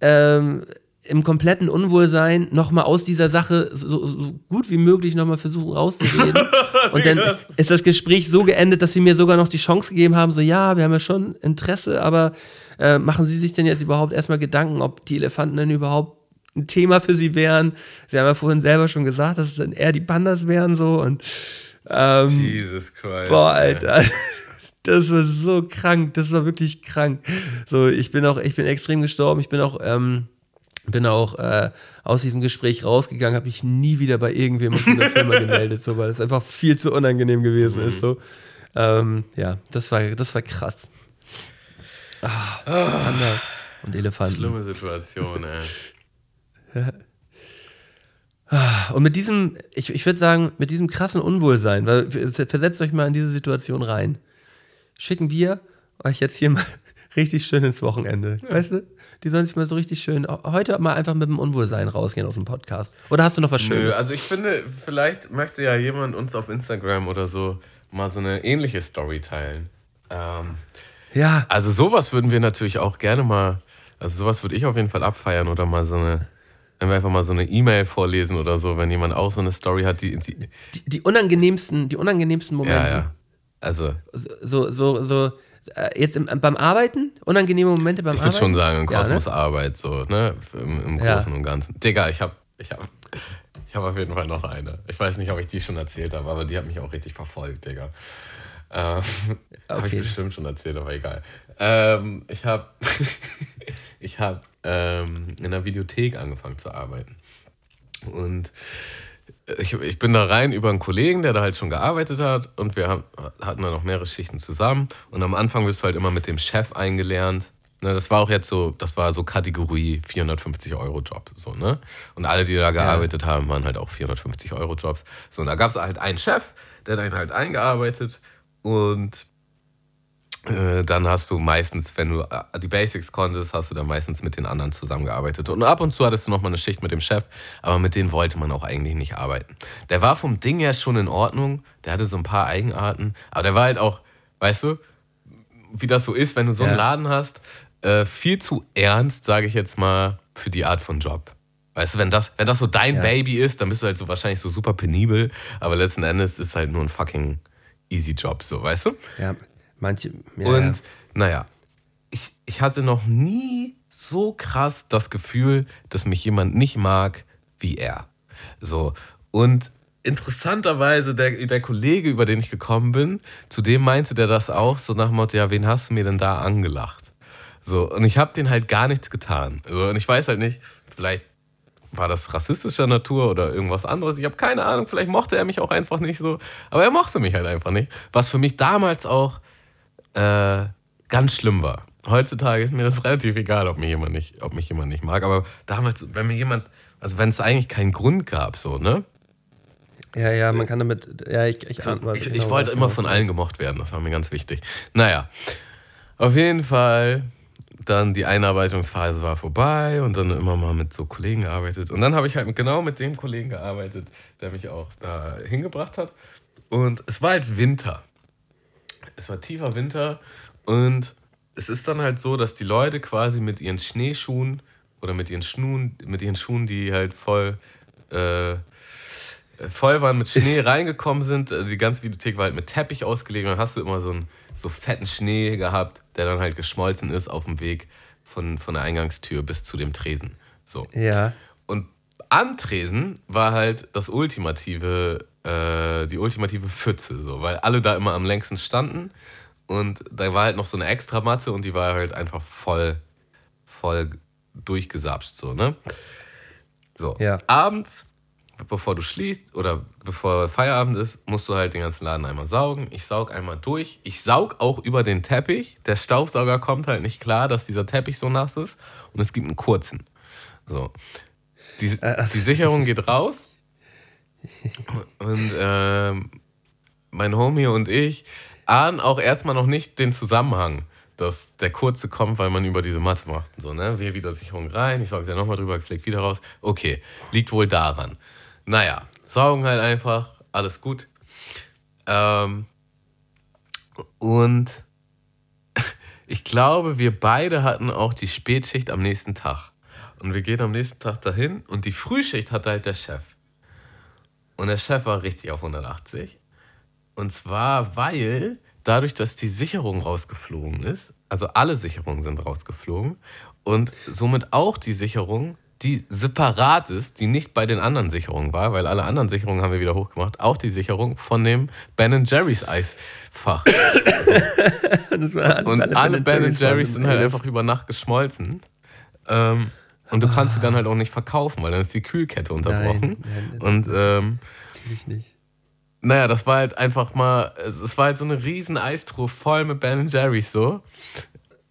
ähm, im kompletten Unwohlsein nochmal aus dieser Sache so, so gut wie möglich nochmal versuchen rauszureden. <laughs> Und dann ist das Gespräch so geendet, dass sie mir sogar noch die Chance gegeben haben, so ja, wir haben ja schon Interesse, aber äh, machen Sie sich denn jetzt überhaupt erstmal Gedanken, ob die Elefanten denn überhaupt ein Thema für Sie wären? Sie haben ja vorhin selber schon gesagt, dass es dann eher die Pandas wären so und ähm, Jesus Christ. Boah, Alter. <laughs> Das war so krank, das war wirklich krank. So, ich bin auch, ich bin extrem gestorben, ich bin auch, ähm, bin auch äh, aus diesem Gespräch rausgegangen, habe mich nie wieder bei irgendwem aus dieser Firma <laughs> gemeldet, so, weil es einfach viel zu unangenehm gewesen ist. So. Ähm, ja, das war, das war krass. Ah, Panda und Elefanten. Schlimme Situation, ey. <laughs> Und mit diesem, ich, ich würde sagen, mit diesem krassen Unwohlsein, weil versetzt euch mal in diese Situation rein, schicken wir euch jetzt hier mal richtig schön ins Wochenende. Ja. Weißt du? Die sollen sich mal so richtig schön heute mal einfach mit dem Unwohlsein rausgehen aus dem Podcast. Oder hast du noch was Schönes? Nö, also ich finde, vielleicht möchte ja jemand uns auf Instagram oder so mal so eine ähnliche Story teilen. Ähm, ja. Also sowas würden wir natürlich auch gerne mal, also sowas würde ich auf jeden Fall abfeiern oder mal so eine wenn wir einfach mal so eine E-Mail vorlesen oder so, wenn jemand auch so eine Story hat, die. Die, die, die unangenehmsten, die unangenehmsten Momente. Ja, ja. Also. So, so, so, jetzt im, beim Arbeiten? Unangenehme Momente beim ich Arbeiten? Ich würde schon sagen, in Kosmos ja, ne? Arbeit, so, ne? Im, im Großen ja. und Ganzen. Digga, ich hab, ich hab, ich hab auf jeden Fall noch eine. Ich weiß nicht, ob ich die schon erzählt habe, aber die hat mich auch richtig verfolgt, Digga. Ähm, <laughs> okay. habe ich bestimmt schon erzählt, aber egal. Ähm, ich habe <laughs> ich hab, ähm, in einer Videothek angefangen zu arbeiten. Und ich, ich bin da rein über einen Kollegen, der da halt schon gearbeitet hat und wir haben, hatten da noch mehrere Schichten zusammen. Und am Anfang wirst du halt immer mit dem Chef eingelernt. Ne, das war auch jetzt so, das war so Kategorie 450 Euro Job. So, ne? Und alle, die da gearbeitet ja. haben, waren halt auch 450 Euro Jobs. So, und da gab es halt einen Chef, der dann halt eingearbeitet und dann hast du meistens, wenn du äh, die Basics konntest, hast du dann meistens mit den anderen zusammengearbeitet. Und ab und zu hattest du nochmal eine Schicht mit dem Chef, aber mit denen wollte man auch eigentlich nicht arbeiten. Der war vom Ding her schon in Ordnung, der hatte so ein paar Eigenarten, aber der war halt auch, weißt du, wie das so ist, wenn du so einen Laden hast, äh, viel zu ernst, sage ich jetzt mal, für die Art von Job. Weißt du, wenn das, wenn das so dein ja. Baby ist, dann bist du halt so wahrscheinlich so super penibel, aber letzten Endes ist es halt nur ein fucking easy Job, so, weißt du? Ja. Manche. Ja, und ja. naja, ich, ich hatte noch nie so krass das Gefühl, dass mich jemand nicht mag wie er. So. Und interessanterweise, der, der Kollege, über den ich gekommen bin, zu dem meinte der das auch, so nach dem Motto, ja, wen hast du mir denn da angelacht? So, und ich habe den halt gar nichts getan. So, und ich weiß halt nicht, vielleicht war das rassistischer Natur oder irgendwas anderes. Ich habe keine Ahnung, vielleicht mochte er mich auch einfach nicht so. Aber er mochte mich halt einfach nicht. Was für mich damals auch äh, ganz schlimm war. Heutzutage ist mir das relativ egal, ob mich jemand nicht, ob mich jemand nicht mag. Aber damals, wenn mir jemand, also wenn es eigentlich keinen Grund gab, so, ne? Ja, ja, man kann damit, ja, ich, ich, so, ich, ich, ich wollte immer von allen gemocht werden, das war mir ganz wichtig. Naja, auf jeden Fall, dann die Einarbeitungsphase war vorbei und dann immer mal mit so Kollegen gearbeitet. Und dann habe ich halt genau mit dem Kollegen gearbeitet, der mich auch da hingebracht hat. Und es war halt Winter es war tiefer Winter und es ist dann halt so, dass die Leute quasi mit ihren Schneeschuhen oder mit ihren Schuhen, mit ihren Schuhen, die halt voll, äh, voll waren mit Schnee <laughs> reingekommen sind. Also die ganze Videothek war halt mit Teppich ausgelegt und dann hast du immer so einen so fetten Schnee gehabt, der dann halt geschmolzen ist auf dem Weg von, von der Eingangstür bis zu dem Tresen. So. Ja. Und am Tresen war halt das ultimative äh, die ultimative Pfütze, so, weil alle da immer am längsten standen und da war halt noch so eine extra Matte und die war halt einfach voll, voll durchgesapscht, so, ne? So, ja. abends, bevor du schließt oder bevor Feierabend ist, musst du halt den ganzen Laden einmal saugen. Ich saug einmal durch. Ich saug auch über den Teppich. Der Staubsauger kommt halt nicht klar, dass dieser Teppich so nass ist und es gibt einen kurzen. So. Die, äh, die Sicherung geht raus und ähm, mein Homie und ich ahnen auch erstmal noch nicht den Zusammenhang, dass der kurze kommt, weil man über diese Matte macht. Und so, ne? Wir wieder Sicherung rein, ich sorge ja nochmal drüber, gepflegt wieder raus. Okay, liegt wohl daran. Naja, saugen halt einfach, alles gut. Ähm, und <laughs> ich glaube, wir beide hatten auch die Spätschicht am nächsten Tag. Und wir gehen am nächsten Tag dahin und die Frühschicht hatte halt der Chef. Und der Chef war richtig auf 180. Und zwar, weil dadurch, dass die Sicherung rausgeflogen ist, also alle Sicherungen sind rausgeflogen und somit auch die Sicherung, die separat ist, die nicht bei den anderen Sicherungen war, weil alle anderen Sicherungen haben wir wieder hochgemacht, auch die Sicherung von dem Ben Jerry's Eisfach. <laughs> und alle Ben Jerry's sind halt einfach über Nacht geschmolzen. Ähm, und du kannst sie dann halt auch nicht verkaufen, weil dann ist die Kühlkette unterbrochen. Nein, nein, nein, und ähm, natürlich nicht. Naja, das war halt einfach mal, es war halt so eine riesen Eistruhe voll mit Ben Jerry's so,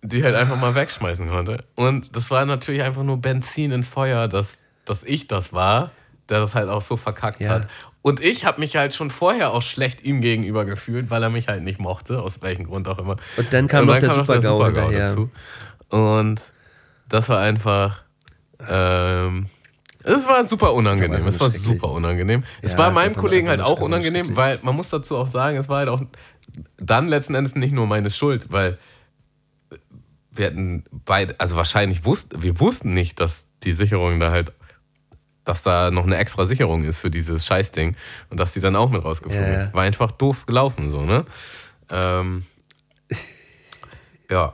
die halt einfach mal wegschmeißen konnte. Und das war natürlich einfach nur Benzin ins Feuer, dass, dass ich das war, der das halt auch so verkackt ja. hat. Und ich habe mich halt schon vorher auch schlecht ihm gegenüber gefühlt, weil er mich halt nicht mochte, aus welchem Grund auch immer. Und dann kam, Und dann noch, der Super -GAU dazu. Und das war einfach ähm, es war super unangenehm. Es war super unangenehm. Es ja, war meinem Kollegen halt auch unangenehm, weil man muss dazu auch sagen, es war halt auch dann letzten Endes nicht nur meine Schuld, weil wir hatten beide, also wahrscheinlich wussten, wir wussten nicht, dass die Sicherung da halt, dass da noch eine extra Sicherung ist für dieses Scheißding und dass die dann auch mit rausgeflogen ja, ist. War einfach doof gelaufen, so, ne? Ähm, <laughs> ja.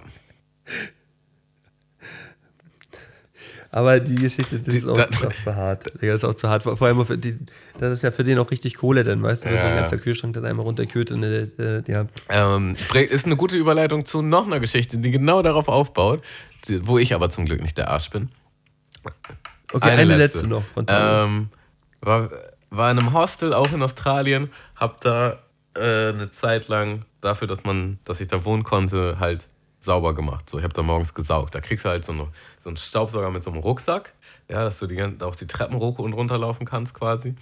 Aber die Geschichte, das ist auch, das, auch zu hart. Das ist auch zu hart. Vor allem, für die, das ist ja für den auch richtig Kohle, dann weißt du, dass ja. ein ganzer Kühlschrank dann einmal runterkühlt und äh, ja. Ähm, ist eine gute Überleitung zu noch einer Geschichte, die genau darauf aufbaut, wo ich aber zum Glück nicht der Arsch bin. Okay, eine, eine letzte. letzte, noch. Ähm, war, war in einem Hostel, auch in Australien, hab da äh, eine Zeit lang dafür, dass man, dass ich da wohnen konnte, halt sauber gemacht. So, ich habe da morgens gesaugt. Da kriegst du halt so, eine, so einen Staubsauger mit so einem Rucksack, ja, dass du die, auch die Treppen hoch und runter laufen kannst quasi.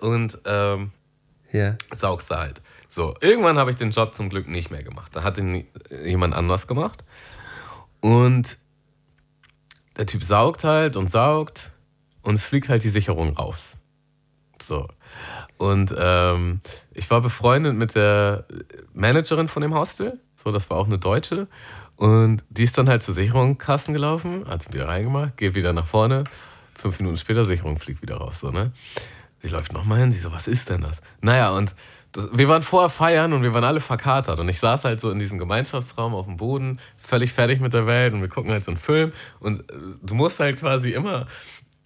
Und ähm, yeah. saugst da halt. So, irgendwann habe ich den Job zum Glück nicht mehr gemacht. Da hat ihn jemand anders gemacht. Und der Typ saugt halt und saugt und fliegt halt die Sicherung raus. So. Und ähm, ich war befreundet mit der Managerin von dem Hostel so, das war auch eine Deutsche. Und die ist dann halt zur Sicherungskassen gelaufen, hat wieder reingemacht, geht wieder nach vorne. Fünf Minuten später, Sicherung fliegt wieder raus. So, ne? Sie läuft nochmal hin, sie so, was ist denn das? Naja, und das, wir waren vorher feiern und wir waren alle verkatert. Und ich saß halt so in diesem Gemeinschaftsraum auf dem Boden, völlig fertig mit der Welt und wir gucken halt so einen Film. Und äh, du musst halt quasi immer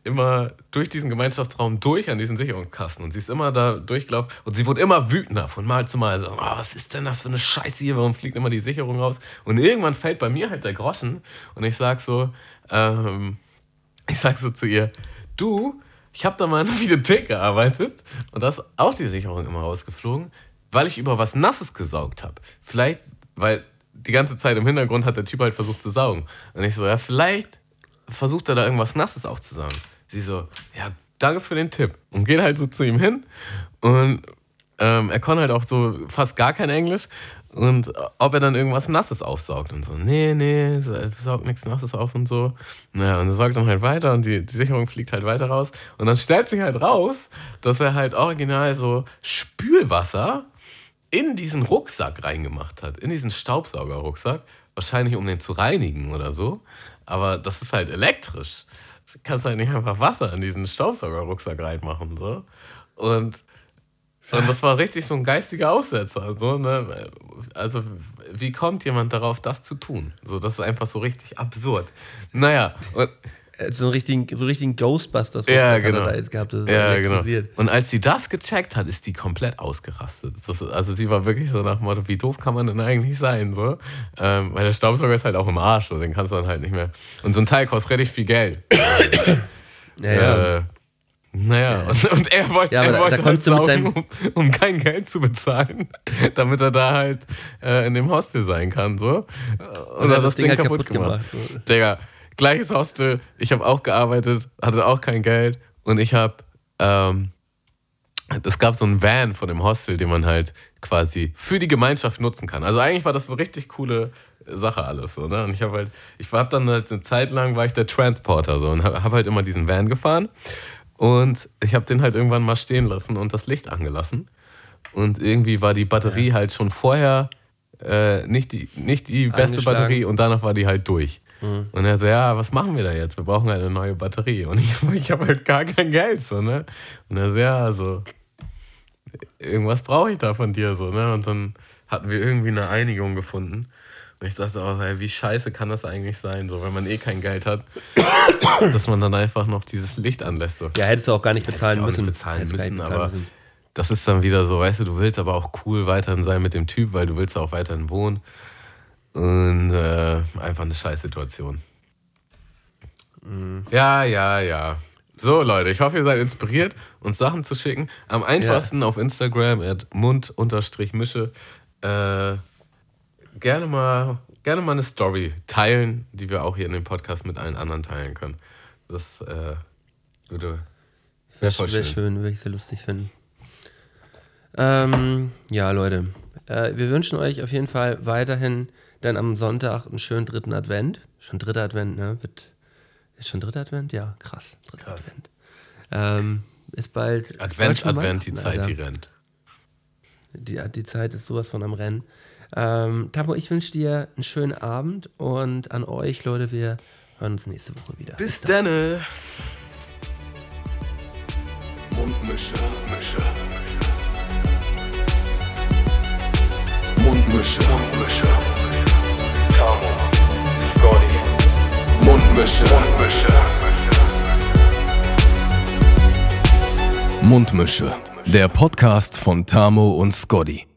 immer durch diesen Gemeinschaftsraum durch an diesen Sicherungskasten und sie ist immer da durchgelaufen und sie wurde immer wütender von Mal zu Mal. So, oh, was ist denn das für eine Scheiße hier? Warum fliegt immer die Sicherung raus? Und irgendwann fällt bei mir halt der Groschen und ich sag so, ähm, ich sag so zu ihr, du, ich habe da mal in der Videothek gearbeitet und da ist auch die Sicherung immer rausgeflogen, weil ich über was Nasses gesaugt habe. Vielleicht, weil die ganze Zeit im Hintergrund hat der Typ halt versucht zu saugen. Und ich so, ja, vielleicht versucht er da irgendwas Nasses aufzusagen. Sie so, ja, danke für den Tipp. Und geht halt so zu ihm hin. Und ähm, er konnte halt auch so fast gar kein Englisch. Und ob er dann irgendwas Nasses aufsaugt und so. Nee, nee, saugt nichts Nasses auf und so. Naja, und er saugt dann halt weiter und die, die Sicherung fliegt halt weiter raus. Und dann stellt sich halt raus, dass er halt original so Spülwasser in diesen Rucksack reingemacht hat. In diesen Staubsaugerrucksack. Wahrscheinlich um den zu reinigen oder so. Aber das ist halt elektrisch kannst halt nicht einfach Wasser in diesen Staubsaugerrucksack reinmachen. So. Und, und das war richtig so ein geistiger Aussetzer. So, ne? Also, wie kommt jemand darauf, das zu tun? So, das ist einfach so richtig absurd. Naja, und so einen richtigen, so richtigen Ghostbusters ja, genau. da gehabt. Das ja, genau. Und als sie das gecheckt hat, ist die komplett ausgerastet. Also sie war wirklich so nach dem Motto, wie doof kann man denn eigentlich sein? So? Ähm, weil der Staubsauger ist halt auch im Arsch, so. den kannst du dann halt nicht mehr. Und so ein Teil kostet richtig viel Geld. <coughs> ja, ja. Äh, naja, und, und, er wollte, ja, er wollte da, halt saugen, um, um, kein Geld zu bezahlen, <laughs> damit er da halt äh, in dem Hostel sein kann. So. Und, und hat das, Ding, Ding halt kaputt, kaputt gemacht. gemacht. Digga, gleiches Hostel, ich habe auch gearbeitet, hatte auch kein Geld und ich habe, ähm, es gab so einen Van von dem Hostel, den man halt quasi für die Gemeinschaft nutzen kann. Also eigentlich war das eine richtig coole Sache alles so, ne? Und ich habe halt, ich habe dann halt eine Zeit lang war ich der Transporter so und habe hab halt immer diesen Van gefahren und ich habe den halt irgendwann mal stehen lassen und das Licht angelassen und irgendwie war die Batterie halt schon vorher äh, nicht die nicht die beste Batterie und danach war die halt durch. Mhm. Und er so, ja, was machen wir da jetzt? Wir brauchen halt eine neue Batterie. Und ich, <laughs> ich habe halt gar kein Geld, so, ne? Und er so, ja, also, irgendwas brauche ich da von dir, so, ne? Und dann hatten wir irgendwie eine Einigung gefunden. Und ich dachte auch, ey, wie scheiße kann das eigentlich sein, so, wenn man eh kein Geld hat, <coughs> dass man dann einfach noch dieses Licht anlässt. So. Ja, hättest du auch gar nicht bezahlen müssen. Nicht bezahlen müssen, nicht bezahlen aber müssen. das ist dann wieder so, weißt du, du willst aber auch cool weiterhin sein mit dem Typ, weil du willst auch weiterhin wohnen. Und äh, einfach eine scheiß Situation. Mhm. Ja, ja, ja. So, Leute, ich hoffe, ihr seid inspiriert, uns Sachen zu schicken. Am einfachsten ja. auf Instagram at mund-mische. Äh, gerne mal, gerne mal eine Story teilen, die wir auch hier in dem Podcast mit allen anderen teilen können. Das äh, würde. Wäre wär schön. schön, würde ich sehr lustig finden. Ähm, ja, Leute, äh, wir wünschen euch auf jeden Fall weiterhin dann am Sonntag einen schönen dritten Advent. Schon dritter Advent, ne? Wird, ist schon dritter Advent? Ja, krass. Dritter krass. Advent. Ähm, ist bald. Advent, Advent, die Zeit, die rennt. Die, die Zeit ist sowas von am Rennen. Ähm, Tamo, ich wünsche dir einen schönen Abend und an euch, Leute, wir hören uns nächste Woche wieder. Bis, Bis dann. dann. Mundmische. Mundmische. Mundmische. Mundmische. Mundmische. Mundmische. Mundmische. Der Podcast von Tamo und Scotty.